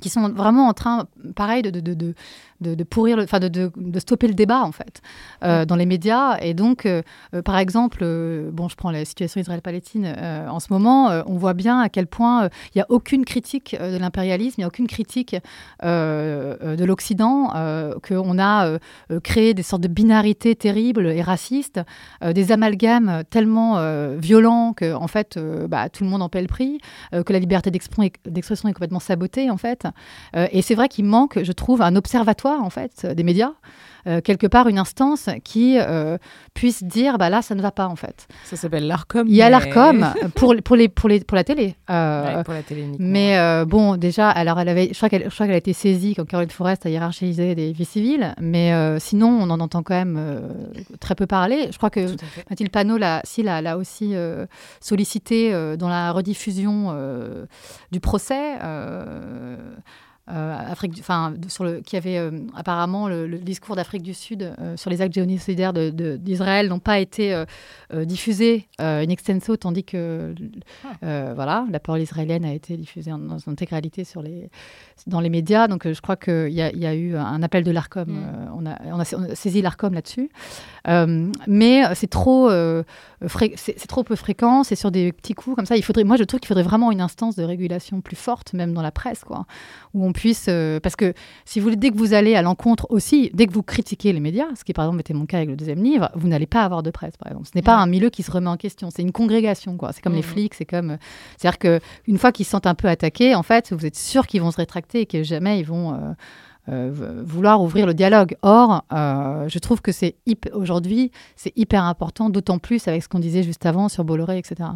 Speaker 3: qui sont vraiment en train, pareil, de, de, de, de, pourrir, enfin de, de, stopper le débat en fait euh, dans les médias. Et donc, euh, euh, par exemple, bon, je prends la situation Israël-Palestine en ce moment, on voit bien à quel point il n'y a aucune critique de l'impérialisme, il n'y a aucune critique de l'Occident, qu'on a créé des sortes de binarités terribles et racistes, des amalgames tellement violents que en fait, bah, tout le monde en paie le prix, que la liberté d'expression est complètement sabotée en fait. et c'est vrai qu'il manque, je trouve, un observatoire en fait des médias euh, quelque part une instance qui euh, puisse dire bah là ça ne va pas en fait.
Speaker 2: Ça s'appelle l'Arcom.
Speaker 3: Il y a l'Arcom [laughs] pour pour les pour les pour la télé. Euh, pour la télé mais bon déjà alors elle avait je crois qu'elle je crois qu'elle a été saisie quand Caroline Forest a hiérarchisé des vies civiles mais sinon on en entend quand même très peu parler. Je crois que Mathilde Panot l'a si l'a aussi sollicité dans la rediffusion du procès. Afrique, enfin, sur le, qui avait apparemment le, discours d'Afrique du Sud sur les actes génocidaires d'Israël n'ont pas été diffusés in extenso, tandis que ah. voilà, la parole israélienne a été diffusée en, dans son intégralité sur les, dans les médias. Donc je crois qu'il y, y, a eu un appel de l'ARCOM. Mm. On a, on, a, saisi l'ARCOM là-dessus. mais c'est trop, c'est trop peu fréquent. C'est sur des petits coups comme ça. Il faudrait, moi, je trouve qu'il faudrait vraiment une instance de régulation plus forte, même dans la presse, quoi, où on puisse, euh, parce que si vous voulez, dès que vous allez à l'encontre aussi, dès que vous critiquez les médias, ce qui par exemple était mon cas avec le deuxième livre, vous n'allez pas avoir de presse, par exemple. Ce n'est pas un milieu qui se remet en question, c'est une congrégation, quoi. C'est comme les flics, c'est comme, c'est-à-dire que une fois qu'ils se sentent un peu attaqués, en fait, vous êtes sûr qu'ils vont se rétracter et que jamais ils vont euh, vouloir ouvrir le dialogue. Or, euh, je trouve que c'est aujourd'hui, c'est hyper important, d'autant plus avec ce qu'on disait juste avant sur Bolloré, etc.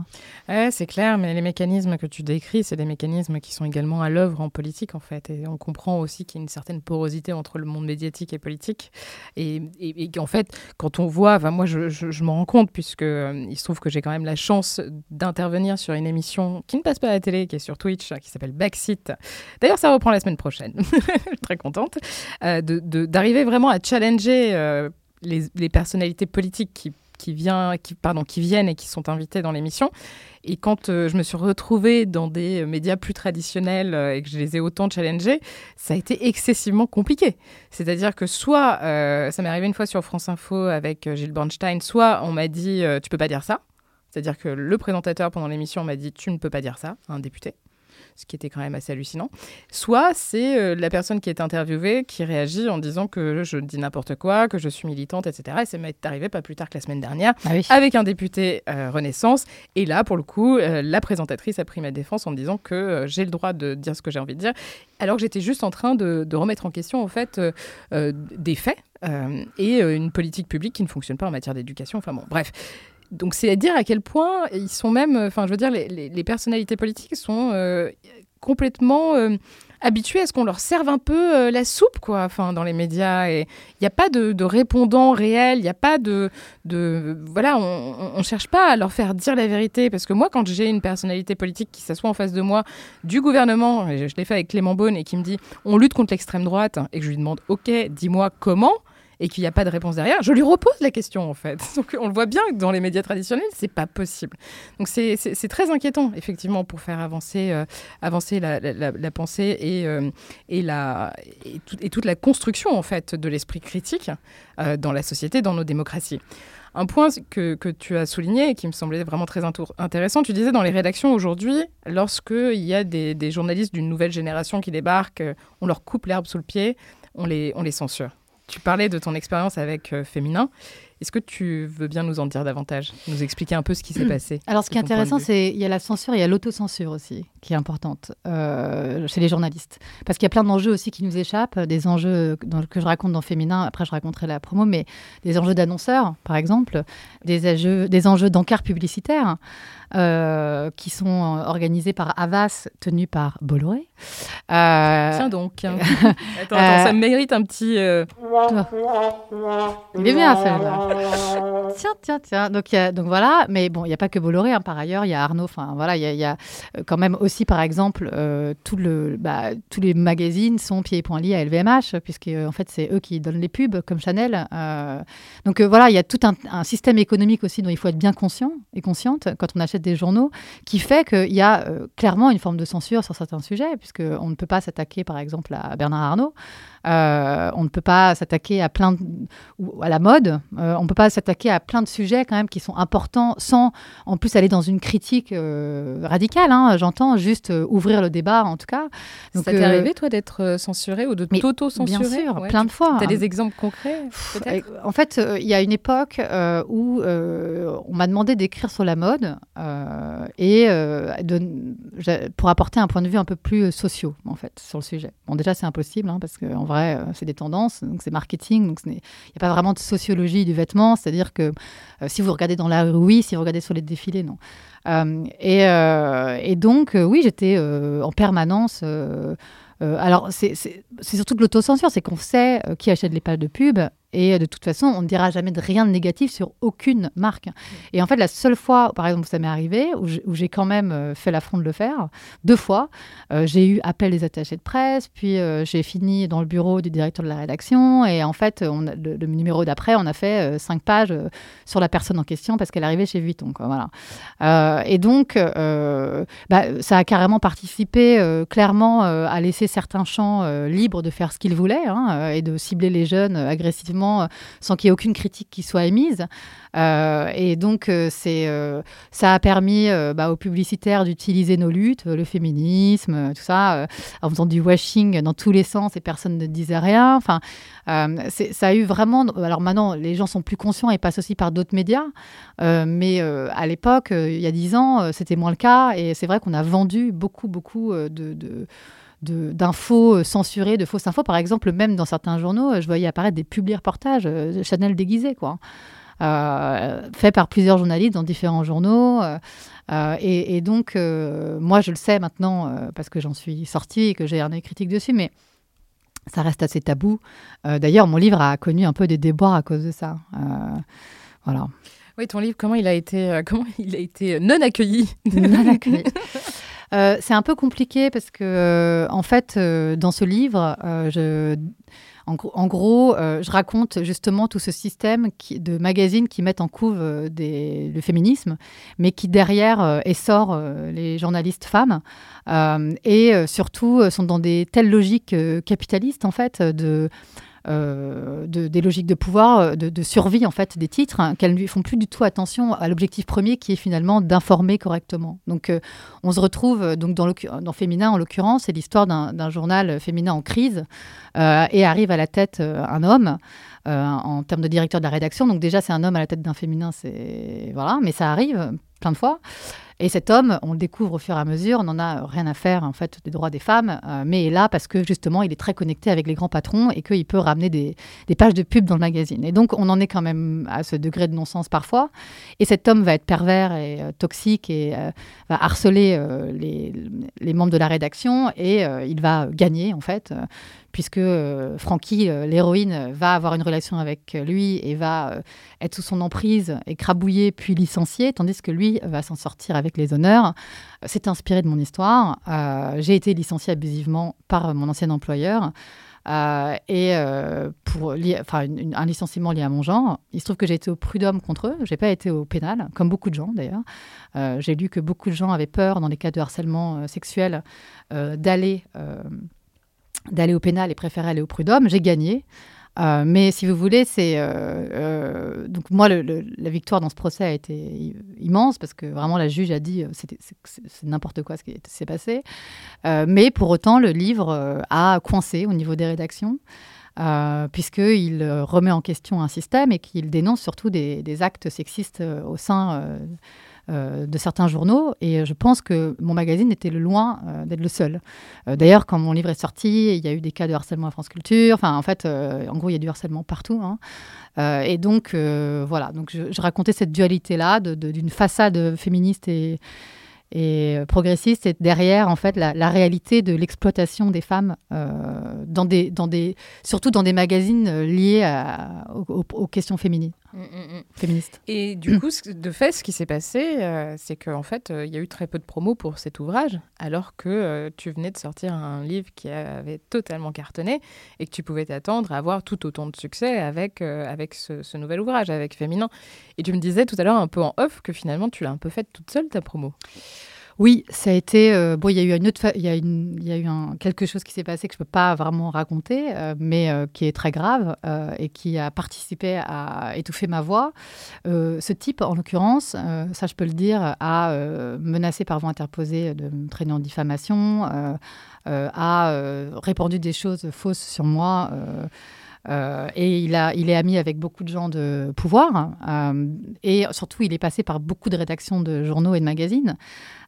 Speaker 2: C'est clair, mais les mécanismes que tu décris, c'est des mécanismes qui sont également à l'œuvre en politique, en fait. Et on comprend aussi qu'il y a une certaine porosité entre le monde médiatique et politique. Et, et, qu'en fait, quand on voit, moi, je, je, m'en rends compte, puisque euh, il se trouve que j'ai quand même la chance d'intervenir sur une émission qui ne passe pas à la télé, qui est sur Twitch, qui s'appelle Backseat. D'ailleurs, ça reprend la semaine prochaine. [laughs] je suis très contente. Euh, d'arriver vraiment à challenger euh, les, personnalités politiques qui, qui, qui, pardon, qui viennent et qui sont invitées dans l'émission. Et quand euh, je me suis retrouvée dans des médias plus traditionnels et que je les ai autant challengés, ça a été excessivement compliqué. C'est-à-dire que soit, ça m'est arrivé une fois sur France Info avec Gilles Bernstein, soit on m'a dit tu peux pas dire ça. C'est-à-dire que le présentateur pendant l'émission m'a dit tu ne peux pas dire ça un député ce qui était quand même assez hallucinant. Soit c'est euh, la personne qui est interviewée qui réagit en disant que je dis n'importe quoi, que je suis militante, etc. Et ça m'est arrivé pas plus tard que la semaine dernière ah avec un député euh, Renaissance. Et là, pour le coup, euh, la présentatrice a pris ma défense en me disant que j'ai le droit de dire ce que j'ai envie de dire, alors que j'étais juste en train de, de, remettre en question, en fait, des faits. et une politique publique qui ne fonctionne pas en matière d'éducation. Enfin bon, bref, donc c'est à dire à quel point ils sont même, enfin je veux dire, les, personnalités politiques sont euh, complètement euh, habitués à ce qu'on leur serve un peu euh, la soupe, quoi, enfin dans les médias. Et il n'y a pas de, répondant réel, il n'y a pas de, voilà, on ne cherche pas à leur faire dire la vérité, parce que moi, quand j'ai une personnalité politique qui s'assoit en face de moi du gouvernement, et je l'ai fait avec Clément Beaune, et qui me dit, on lutte contre l'extrême droite, et que je lui demande, ok, dis-moi comment et qu'il n'y a pas de réponse derrière, je lui repose la question en fait. [laughs] Donc on le voit bien que dans les médias traditionnels, c'est pas possible. Donc c'est très inquiétant effectivement pour faire avancer, euh, avancer la, la, pensée et, euh, et, la, et, toute la construction en fait de l'esprit critique euh, dans la société, dans nos démocraties. Un point que, que, tu as souligné et qui me semblait vraiment très intéressant, tu disais dans les rédactions aujourd'hui, lorsqu'il y a des, des journalistes d'une nouvelle génération qui débarquent, on leur coupe l'herbe sous le pied, on les, on les censure. Tu parlais de ton expérience avec euh, Féminin. Est-ce que tu veux bien nous en dire davantage, nous expliquer un peu ce qui s'est [clears throat] passé
Speaker 3: Alors, ce qui est intéressant, c'est il y a la censure, il y a l'autocensure aussi, qui est importante euh, chez les journalistes, parce qu'il y a plein d'enjeux aussi qui nous échappent, des enjeux que je raconte dans Féminin. Après, je raconterai la promo, mais des enjeux d'annonceurs, par exemple, des enjeux, des enjeux d'encarts publicitaires. Euh, qui sont euh, organisés par Avas, tenus par Bolloré.
Speaker 2: Euh... Tiens donc. [laughs] attends, attends, ça mérite un petit. Euh,
Speaker 3: il est bien celui-là. tiens, tiens, tiens. Donc, y a, donc voilà, mais bon, il n'y a pas que Bolloré. Hein, par ailleurs, il y a Arnaud. Enfin voilà, il y, y, a quand même aussi, par exemple, le, bah, tous les magazines sont pieds et poings liés à LVMH, puisque en fait, c'est eux qui donnent les pubs, comme Chanel. donc voilà, il y a tout un, un système économique aussi dont il faut être bien conscient et consciente quand on achète des journaux, qui fait qu'il y a euh, clairement une forme de censure sur certains sujets, puisqu'on ne peut pas s'attaquer, par exemple, à Bernard Arnault. Euh, on ne peut pas s'attaquer à plein de, ou à la mode. Euh, on ne peut pas s'attaquer à plein de sujets quand même qui sont importants sans en plus aller dans une critique radicale. Hein, J'entends juste ouvrir le débat en tout cas.
Speaker 2: Donc, Ça t'est arrivé toi d'être censuré ou de t'auto-censurer?
Speaker 3: Bien sûr, plein de fois.
Speaker 2: Tu as des exemples concrets
Speaker 3: En fait, il y a une époque où on m'a demandé d'écrire sur la mode. Euh, et euh, pour apporter un point de vue un peu plus socio en fait sur le sujet. Bon déjà c'est impossible hein, parce qu'en euh, c'est des tendances, donc c'est marketing, donc il n'y a pas vraiment de sociologie du vêtement, c'est-à-dire que si vous regardez dans la rue, oui, si vous regardez sur les défilés, non. Et, et, donc oui j'étais en permanence alors, c'est surtout de l'autocensure, c'est qu'on sait qui achète les pages de pub Et de toute façon, on ne dira jamais de rien de négatif sur aucune marque. Et en fait, la seule fois, par exemple, ça m'est arrivé, où j'ai quand même fait l'affront de le faire, deux fois, j'ai eu appel des attachés de presse, puis j'ai fini dans le bureau du directeur de la rédaction. Et en fait, le, numéro d'après, on a fait cinq pages sur la personne en question parce qu'elle arrivait chez Vuitton. Quoi, voilà. et donc, bah, ça a carrément participé clairement à laisser certains champs libres de faire ce qu'ils voulaient hein, et de cibler les jeunes agressivement sans qu'il y ait aucune critique qui soit émise. et donc, c'est, ça a permis bah, aux publicitaires d'utiliser nos luttes, le féminisme, tout ça, en faisant du washing dans tous les sens et personne ne disait rien. Enfin, ça a eu vraiment. Alors maintenant, les gens sont plus conscients et passent aussi par d'autres médias. mais à l'époque, il y a dix ans, c'était moins le cas. Et c'est vrai qu'on a vendu beaucoup, beaucoup de d'infos censurées, de fausses infos. Par exemple, même dans certains journaux, je voyais apparaître des publics reportages de Chanel déguisé, quoi. Euh, fait par plusieurs journalistes dans différents journaux. Euh, euh, et, donc, moi, je le sais maintenant parce que j'en suis sortie et que j'ai un œil critique dessus, mais ça reste assez tabou. D'ailleurs, mon livre a connu un peu des déboires à cause de ça. voilà.
Speaker 2: Oui, ton livre, comment il a été, [laughs] comment il a été non accueilli?
Speaker 3: Non accueilli. Euh, c'est un peu compliqué parce que, euh, en fait, euh, dans ce livre, en, gros, je raconte justement tout ce système de magazines qui mettent en couve le féminisme, mais qui derrière essort les journalistes femmes et surtout sont dans des telles logiques capitalistes, en fait, de euh, de, des logiques de pouvoir, euh, de, survie en fait des titres, hein, qu'elles ne font plus du tout attention à l'objectif premier qui est finalement d'informer correctement. Donc euh, on se retrouve donc dans, dans Féminin en l'occurrence, c'est l'histoire d'un journal féminin en crise et arrive à la tête un homme. en termes de directeur de la rédaction. Donc déjà, c'est un homme à la tête d'un féminin, c'est voilà, mais ça arrive plein de fois. Et cet homme, on le découvre au fur et à mesure, on n'en a rien à faire en fait des droits des femmes, euh, mais est là parce que justement il est très connecté avec les grands patrons et qu'il peut ramener des, pages de pub dans le magazine. Et donc on en est quand même à ce degré de non-sens parfois. Et cet homme va être pervers et euh, toxique et euh, va harceler les, les, membres de la rédaction et il va gagner en fait puisque euh, Frankie, euh, l'héroïne, va avoir une relation avec lui et va euh, être sous son emprise, écrabouillée puis licenciée, tandis que lui va s'en sortir avec les honneurs. C'est inspiré de mon histoire. J'ai été licenciée abusivement par mon ancien employeur. et pour enfin, un licenciement lié à mon genre. Il se trouve que j'ai été au prud'homme contre eux, j'ai pas été au pénal, comme beaucoup de gens d'ailleurs. j'ai lu que beaucoup de gens avaient peur, dans les cas de harcèlement sexuel, d'aller d'aller au pénal et préférer aller au prud'homme. J'ai gagné. Euh, mais si vous voulez, c'est euh, euh, donc moi la victoire dans ce procès a été immense parce que vraiment la juge a dit c'est n'importe quoi ce qui s'est passé. mais pour autant, le livre a coincé au niveau des rédactions. puisqu'il remet en question un système et qu'il dénonce surtout des, actes sexistes au sein euh, de certains journaux. Et je pense que mon magazine était loin euh, d'être le seul. Euh, d'ailleurs, quand mon livre est sorti, il y a eu des cas de harcèlement à France Culture. Enfin, en fait, en gros, il y a du harcèlement partout. Hein. et donc, voilà. Donc, je, racontais cette dualité-là d'une façade féministe et progressiste, et derrière, en fait, la, réalité de l'exploitation des femmes, surtout dans des magazines liés aux, questions féminines. Féministe.
Speaker 2: Et du coup, de fait, ce qui s'est passé, euh, c'est qu'en fait, euh, il y a eu très peu de promos pour cet ouvrage, alors que euh, tu venais de sortir un livre qui avait totalement cartonné et que tu pouvais t'attendre à avoir tout autant de succès avec, avec ce, nouvel ouvrage, avec Féminin. Et tu me disais tout à l'heure un peu en off que finalement, tu l'as un peu faite toute seule, ta promo.
Speaker 3: Oui, ça a été. Euh, bon, il y a eu une autre, il y a, il y a eu quelque chose qui s'est passé que je peux pas vraiment raconter, euh, mais euh, qui est très grave et qui a participé à étouffer ma voix. ce type, en l'occurrence, ça je peux le dire, a menacé par voie interposée de me traîner en diffamation, a répandu des choses fausses sur moi. Euh, et il, est ami avec beaucoup de gens de pouvoir. Euh, et surtout, il est passé par beaucoup de rédactions de journaux et de magazines.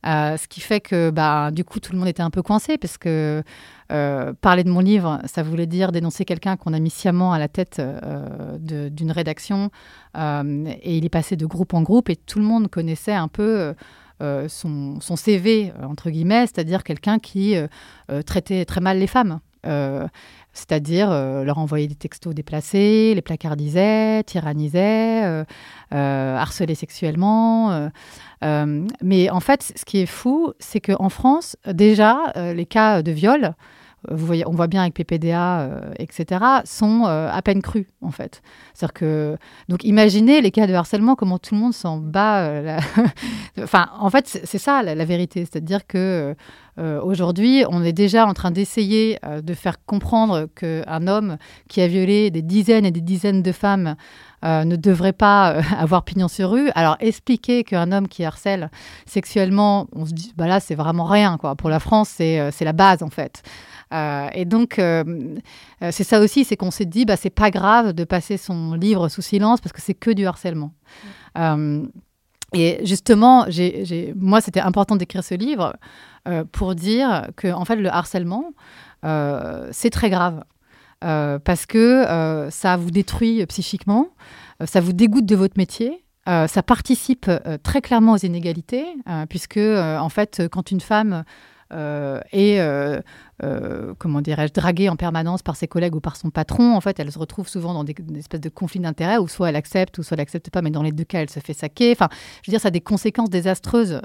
Speaker 3: Euh, ce qui fait que, bah, du coup, tout le monde était un peu coincé parce que parler de mon livre, ça voulait dire dénoncer quelqu'un qu'on a mis sciemment à la tête d'une rédaction. et il est passé de groupe en groupe et tout le monde connaissait un peu. son, son, CV, entre guillemets, c'est-à-dire quelqu'un qui traitait très mal les femmes. C'est-à-dire leur envoyer des textos déplacés, les placardiser, tyranniser, harceler sexuellement. mais en fait, ce qui est fou, c'est qu'en France, déjà, les cas de viol, on voit bien avec PPDA, euh, etc., sont euh, à peine crus, en fait. C'est-à-dire que, donc imaginez les cas de harcèlement, comment tout le monde s'en bat. Euh, [laughs] enfin, en fait, c'est ça la, vérité. C'est-à-dire que aujourd'hui, on est déjà en train d'essayer de faire comprendre qu'un homme qui a violé des dizaines et des dizaines de femmes ne devrait pas [laughs] avoir pignon sur rue. Alors, expliquer qu'un homme qui harcèle sexuellement, on se dit, bah là, c'est vraiment rien. Quoi. Pour la France, c'est la base, en fait. Euh, et donc, euh, euh, c'est ça aussi, c'est qu'on s'est dit, bah, c'est pas grave de passer son livre sous silence parce que c'est que du harcèlement. et justement, moi, c'était important d'écrire ce livre pour dire que, en fait, le harcèlement, c'est très grave. parce que ça vous détruit psychiquement, ça vous dégoûte de votre métier, ça participe très clairement aux inégalités, puisque en fait, quand une femme euh, et euh, euh, comment dirais-je, draguée en permanence par ses collègues ou par son patron. En fait, elle se retrouve souvent dans des, espèces de conflits d'intérêts où soit elle accepte ou soit elle n'accepte pas, mais dans les deux cas, elle se fait saquer. Enfin, je veux dire, ça a des conséquences désastreuses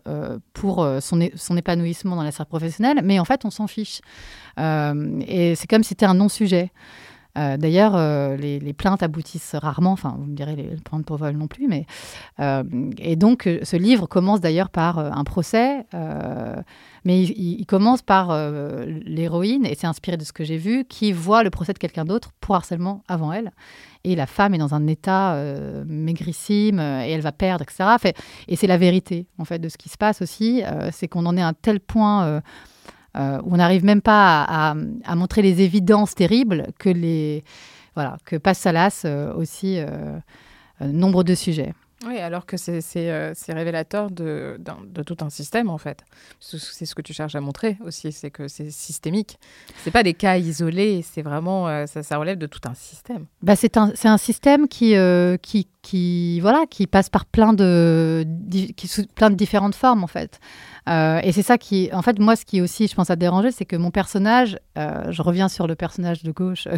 Speaker 3: pour son, épanouissement dans la sphère professionnelle, mais en fait, on s'en fiche. et c'est comme si c'était un non-sujet. D'ailleurs, les, plaintes aboutissent rarement, enfin, vous me direz les plaintes pour vol non plus, mais. et donc, ce livre commence d'ailleurs par un procès mais il, commence par euh, l'héroïne, et c'est inspiré de ce que j'ai vu, qui voit le procès de quelqu'un d'autre pour harcèlement avant elle. Et la femme est dans un état euh, maigrissime, euh, et elle va perdre, etc. Et c'est la vérité, en fait, de ce qui se passe aussi. c'est qu'on en est à un tel point où on n'arrive même pas à, à, montrer les évidences terribles que les... Voilà, que passe Salas aussi nombre de sujets.
Speaker 2: Oui, alors que c'est euh, révélateur de, de, tout un système, en fait. C'est ce que tu cherches à montrer aussi, c'est que c'est systémique. C'est pas des cas isolés, c'est vraiment, euh, ça, ça, relève de tout un système.
Speaker 3: Bah c'est un, un, système qui, euh, qui, qui, voilà, qui passe par plein de, qui, sous plein de différentes formes, en fait. Euh, et c'est ça qui, en fait, moi, ce qui aussi, je pense, a dérangé, c'est que mon personnage, euh, je reviens sur le personnage de gauche, euh,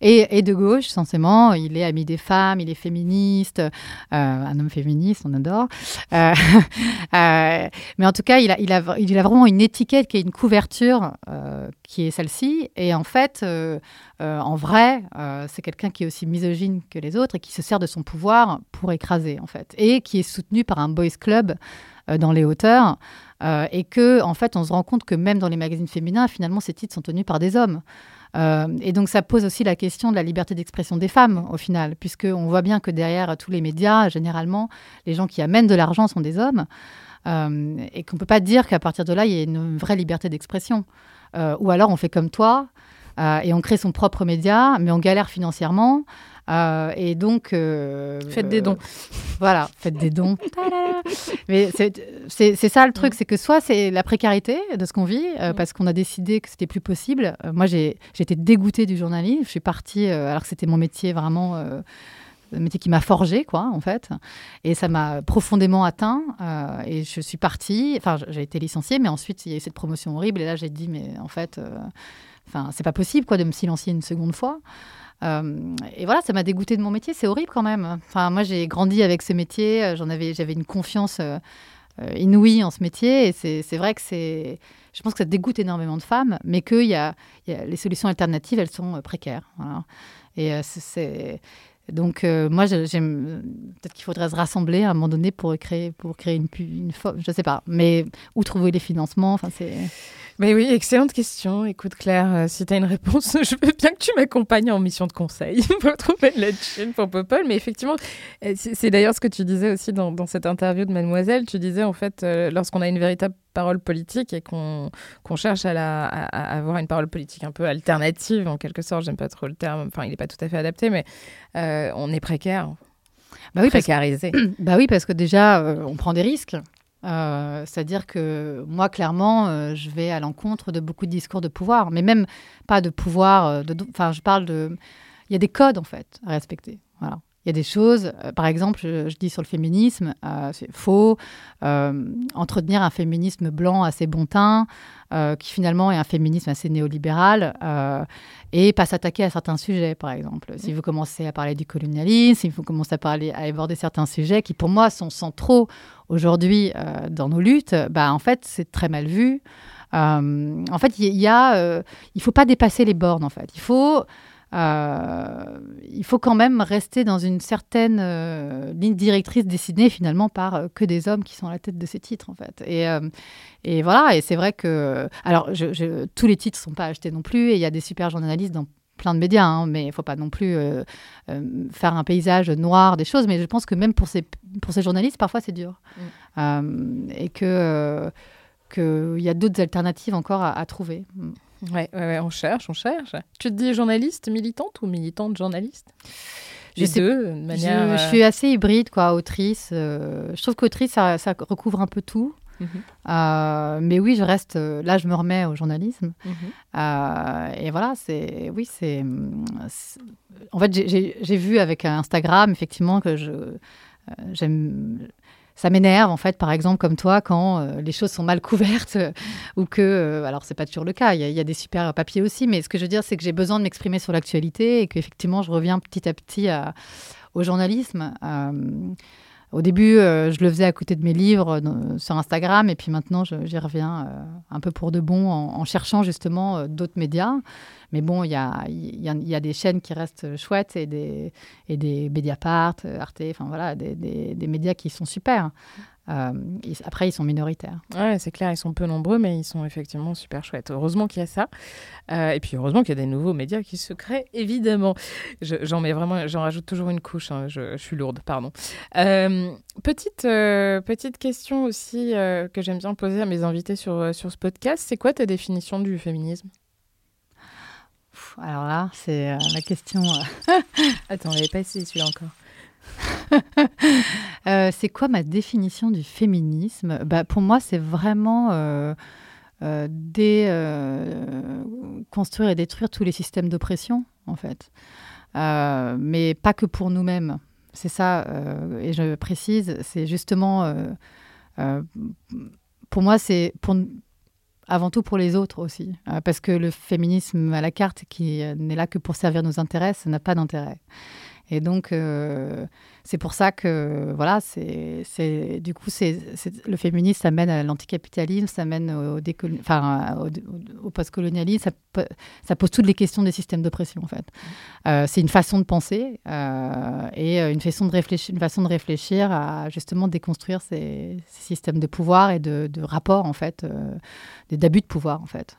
Speaker 3: et, de gauche, censément, il est ami des femmes, il est féministe, un homme féministe, on adore. [laughs] mais en tout cas, il a vraiment une étiquette qui est une couverture qui est celle-ci. Et en fait, en vrai, c'est quelqu'un qui est aussi misogyne que les autres et qui se sert de son pouvoir pour écraser, en fait. Et qui est soutenu par un boys club dans les hauteurs. Euh, et que en fait on se rend compte que même dans les magazines féminins, finalement, ces titres sont tenus par des hommes. Euh, et donc ça pose aussi la question de la liberté d'expression des femmes au final, puisque on voit bien que derrière tous les médias, généralement, les gens qui amènent de l'argent sont des hommes, euh, et qu'on peut pas dire qu'à partir de là il y a une vraie liberté d'expression. ou alors on fait comme toi et on crée son propre média, mais on galère financièrement. Euh, et donc.
Speaker 2: Euh, faites des dons.
Speaker 3: voilà, faites des dons. [laughs] Mais c'est ça le truc, c'est que soit c'est la précarité de ce qu'on vit, euh, mm. parce qu'on a décidé que c'était plus possible. moi, j'ai été dégoûtée du journalisme. Je suis partie, alors que c'était mon métier vraiment. Un métier qui m'a forgé, quoi, en fait. Et ça m'a profondément atteint. et je suis partie. Enfin, j'ai été licenciée, mais ensuite, il y a eu cette promotion horrible. Et là, j'ai dit, mais en fait, enfin, c'est pas possible, quoi, de me silencier une seconde fois. Euh, et voilà, ça m'a dégoûté de mon métier. C'est horrible quand même. Enfin, moi, j'ai grandi avec ce métier. Euh, j'en avais, j'avais une confiance euh, inouïe en ce métier. Et c'est vrai que c'est, je pense que ça dégoûte énormément de femmes, mais que y a, y a les solutions alternatives, elles sont précaires. Voilà. Et c'est donc moi, j'aime peut-être qu'il faudrait se rassembler à un moment donné pour créer, pour créer une, une, je sais pas, mais où trouver les financements. Enfin,
Speaker 2: mais oui, excellente question. Écoute Claire, euh, si tu as une réponse, [laughs] je veux bien que tu m'accompagnes en mission de conseil [laughs] pour trouver la chaîne pour Popol. Mais effectivement, euh, c'est d'ailleurs ce que tu disais aussi dans, cette interview de Mademoiselle. Tu disais en fait, euh, lorsqu'on a une véritable parole politique et qu'on cherche à, la, à, avoir une parole politique un peu alternative, en quelque sorte, j'aime pas trop le terme, enfin il n'est pas tout à fait adapté, mais on est précaire.
Speaker 3: Bah oui, précarisé. [clears throat] bah oui, parce que déjà, on prend des risques. Euh, c'est-à-dire que moi, clairement, euh, je vais à l'encontre de beaucoup de discours de pouvoir, mais même pas de pouvoir. Euh, enfin, je parle de. Il y a des codes en fait à respecter. Voilà. Il y a des choses, euh, par exemple, je, dis sur le féminisme, euh, c'est faux. Euh, entretenir un féminisme blanc assez bon teint, qui finalement est un féminisme assez néolibéral, et pas s'attaquer à certains sujets, par exemple. Si vous commencez à parler du colonialisme, si vous commencez à, parler, à aborder certains sujets qui, pour moi, sont centraux aujourd'hui dans nos luttes, bah, en fait, c'est très mal vu. en fait, il y, a, il faut pas dépasser les bornes. En fait, il faut euh, il faut quand même rester dans une certaine euh, ligne directrice dessinée finalement par euh, que des hommes qui sont à la tête de ces titres en fait. Et, et voilà, et c'est vrai que alors je, tous les titres sont pas achetés non plus et il y a des super journalistes dans plein de médias, hein, mais il faut pas non plus faire un paysage noir des choses. Mais je pense que même pour ces pour ces journalistes, parfois c'est dur mm. et que qu'il y a d'autres alternatives encore à, à trouver. Mm.
Speaker 2: Ouais, on cherche, on cherche. Tu te dis journaliste militante ou militante journaliste?
Speaker 3: Je, sais, deux, manière, je, je, euh, suis assez hybride, quoi, autrice. Euh, je trouve qu'autrice, ça, ça, recouvre un peu tout. Mhm. Euh, mais oui, je reste. Là, je me remets au journalisme. Mhm. et voilà, c'est. Oui, c'est. En fait, j'ai vu avec Instagram, effectivement, que je. J'aime ça m'énerve en fait, par exemple comme toi, quand euh, les choses sont mal couvertes euh, ou que, euh, alors c'est pas toujours le cas, il y, a des super papiers aussi, mais ce que je veux dire, c'est que j'ai besoin de m'exprimer sur l'actualité et qu'effectivement, je reviens petit à petit au journalisme. Au début, je le faisais à côté de mes livres sur Instagram, et puis maintenant, j'y reviens un peu pour de bon en, cherchant justement d'autres médias. Mais bon, il y a, des chaînes qui restent chouettes et des, et des Mediapart, Arte, enfin voilà, des, médias qui sont super. Euh, après, ils sont minoritaires.
Speaker 2: Ouais, c'est clair, ils sont peu nombreux, mais ils sont effectivement super chouettes. Heureusement qu'il y a ça. Euh, et puis heureusement qu'il y a des nouveaux médias qui se créent, évidemment. J'en mets vraiment, j'en rajoute toujours une couche. Hein, je, suis lourde, pardon. Euh, petite, petite question aussi que j'aime bien poser à mes invités sur, sur ce podcast. C'est quoi ta définition du féminisme?
Speaker 3: Alors là, c'est la question. [laughs] [laughs]
Speaker 2: Attends, on n'avait pas essayé celui-là encore. [laughs]
Speaker 3: Euh, c'est quoi ma définition du féminisme? Bah, Pour moi, c'est vraiment euh, euh construire et détruire tous les systèmes d'oppression, en fait. Mais pas que pour nous-mêmes. C'est ça, et je précise, c'est justement, pour moi, c'est avant tout pour les autres aussi. parce que le féminisme à la carte, qui n'est là que pour servir nos intérêts, ça n'a pas d'intérêt. Et donc, euh, c'est pour ça que, voilà, c'est, du coup, c'est, le féminisme, ça mène à l'anticapitalisme, ça mène au, postcolonialisme, ça, pose toutes les questions des systèmes d'oppression, en fait. Euh, c'est une façon de penser euh, et une façon de, réfléchir, une façon de réfléchir à justement déconstruire ces, systèmes de pouvoir et de, de rapports, en fait, d'abus de pouvoir, en fait.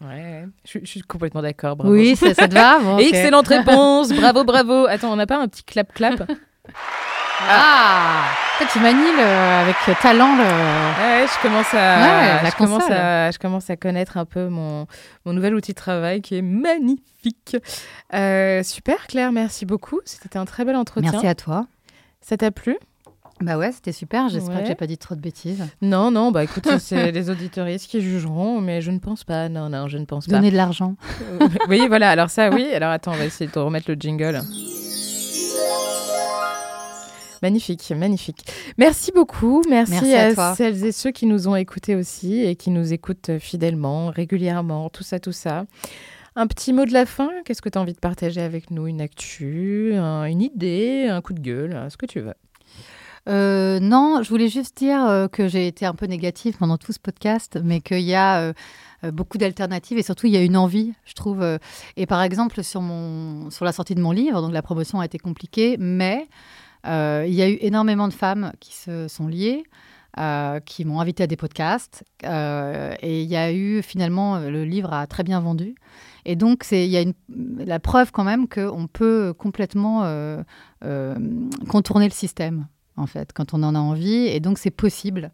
Speaker 2: Ouais, je, suis complètement d'accord.
Speaker 3: Oui, ça, te va
Speaker 2: Excellente [laughs] réponse, bravo, bravo. Attends, on n'a pas un petit clap-clap?
Speaker 3: Ah Toi, tu manies avec talent le...
Speaker 2: Ouais, je commence à, je, commence à je commence à connaître un peu mon, mon nouvel outil de travail qui est magnifique. Euh, super Claire, merci beaucoup. C'était un très bel entretien.
Speaker 3: Merci à toi.
Speaker 2: Ça t'a plu?
Speaker 3: Bah ouais, c'était super. J'espère que j'ai pas dit trop de bêtises.
Speaker 2: Non, non, bah écoute, c'est [laughs] les auditoristes qui jugeront, mais je ne pense pas. Non, non, je ne pense
Speaker 3: pas. Donner de l'argent.
Speaker 2: oui, voilà. Alors ça, oui. Alors attends, on va essayer de remettre le jingle. Magnifique, magnifique. Merci beaucoup. Merci, à, celles et ceux qui nous ont écoutés aussi et qui nous écoutent fidèlement, régulièrement, tout ça, tout ça. Un petit mot de la fin Qu'est-ce que tu as envie de partager avec nous? Une actu, une idée, un coup de gueule, ce que tu veux.
Speaker 3: Euh, non, je voulais juste dire euh, que j'ai été un peu négative pendant tout ce podcast, mais qu'il y a euh, beaucoup d'alternatives et surtout il y a une envie, je trouve. et par exemple, sur, mon, sur la sortie de mon livre, donc la promotion a été compliquée, mais il y a eu énormément de femmes qui se sont liées. qui m'ont invité à des podcasts et il y a eu finalement le livre a très bien vendu et donc il y a une, la preuve quand même qu'on peut complètement contourner le système en fait, quand on en a envie. Et donc, c'est possible.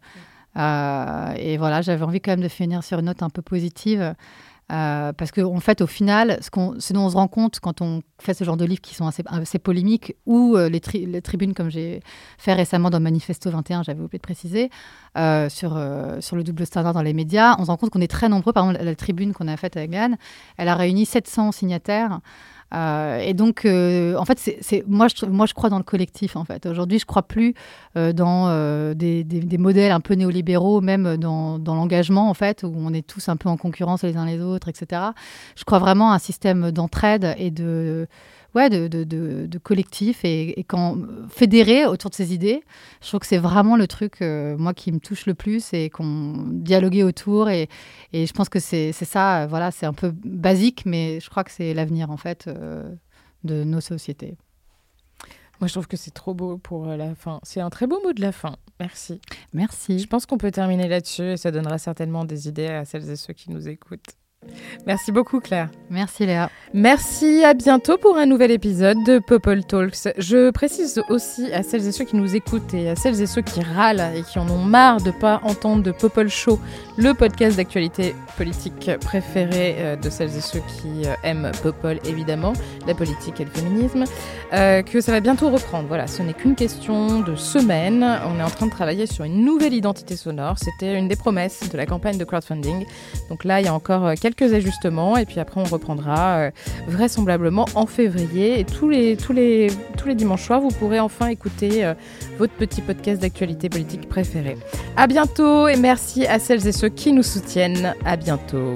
Speaker 3: Euh, et voilà, j'avais envie quand même de finir sur une note un peu positive. Euh, parce qu'en en fait, au final, ce, qu'on, ce dont on se rend compte quand on fait ce genre de livres qui sont assez, assez polémiques, ou euh, les, les, tribunes comme j'ai fait récemment dans Manifesto 21, j'avais oublié de préciser, sur, sur le double standard dans les médias, on se rend compte qu'on est très nombreux. Par exemple, la, tribune qu'on a faite avec Anne, elle a réuni 700 signataires. Euh, et donc, euh, en fait, c'est, moi, je, moi, je crois dans le collectif, en fait. Aujourd'hui, je crois plus euh, dans des, des, des, modèles un peu néolibéraux, même dans, dans, l'engagement, en fait, où on est tous un peu en concurrence les uns les autres, etc. Je crois vraiment à un système d'entraide et de ouais, de, de, de, collectif et, quand fédéré autour de ces idées. Je trouve que c'est vraiment le truc, moi, qui me touche le plus et qu'on dialoguait autour. Et, et je pense que c'est ça, voilà, c'est un peu basique, mais je crois que c'est l'avenir, en fait, euh, de nos sociétés.
Speaker 2: Moi, je trouve que c'est trop beau pour la fin. C'est un très beau mot de la fin. Merci.
Speaker 3: Merci.
Speaker 2: Je pense qu'on peut terminer là-dessus et ça donnera certainement des idées à celles et ceux qui nous écoutent. Merci beaucoup Claire.
Speaker 3: Merci Léa.
Speaker 2: Merci, à bientôt pour un nouvel épisode de Popol Talks. Je précise aussi à celles et ceux qui nous écoutent et à celles et ceux qui râlent et qui en ont marre de pas entendre de Popol Show, le podcast d'actualité politique préféré euh, de celles et ceux qui euh, aiment Popol évidemment, la politique et le féminisme, euh, que ça va bientôt reprendre. Voilà, ce n'est qu'une question de semaines. On est en train de travailler sur une nouvelle identité sonore. C'était une des promesses de la campagne de crowdfunding. Donc là, il y a encore quelques quelques ajustements et puis après on reprendra euh, vraisemblablement en février. Et tous les, dimanches soirs, vous pourrez enfin écouter euh, votre petit podcast d'actualité politique préféré. À bientôt et merci à celles et ceux qui nous soutiennent. À bientôt.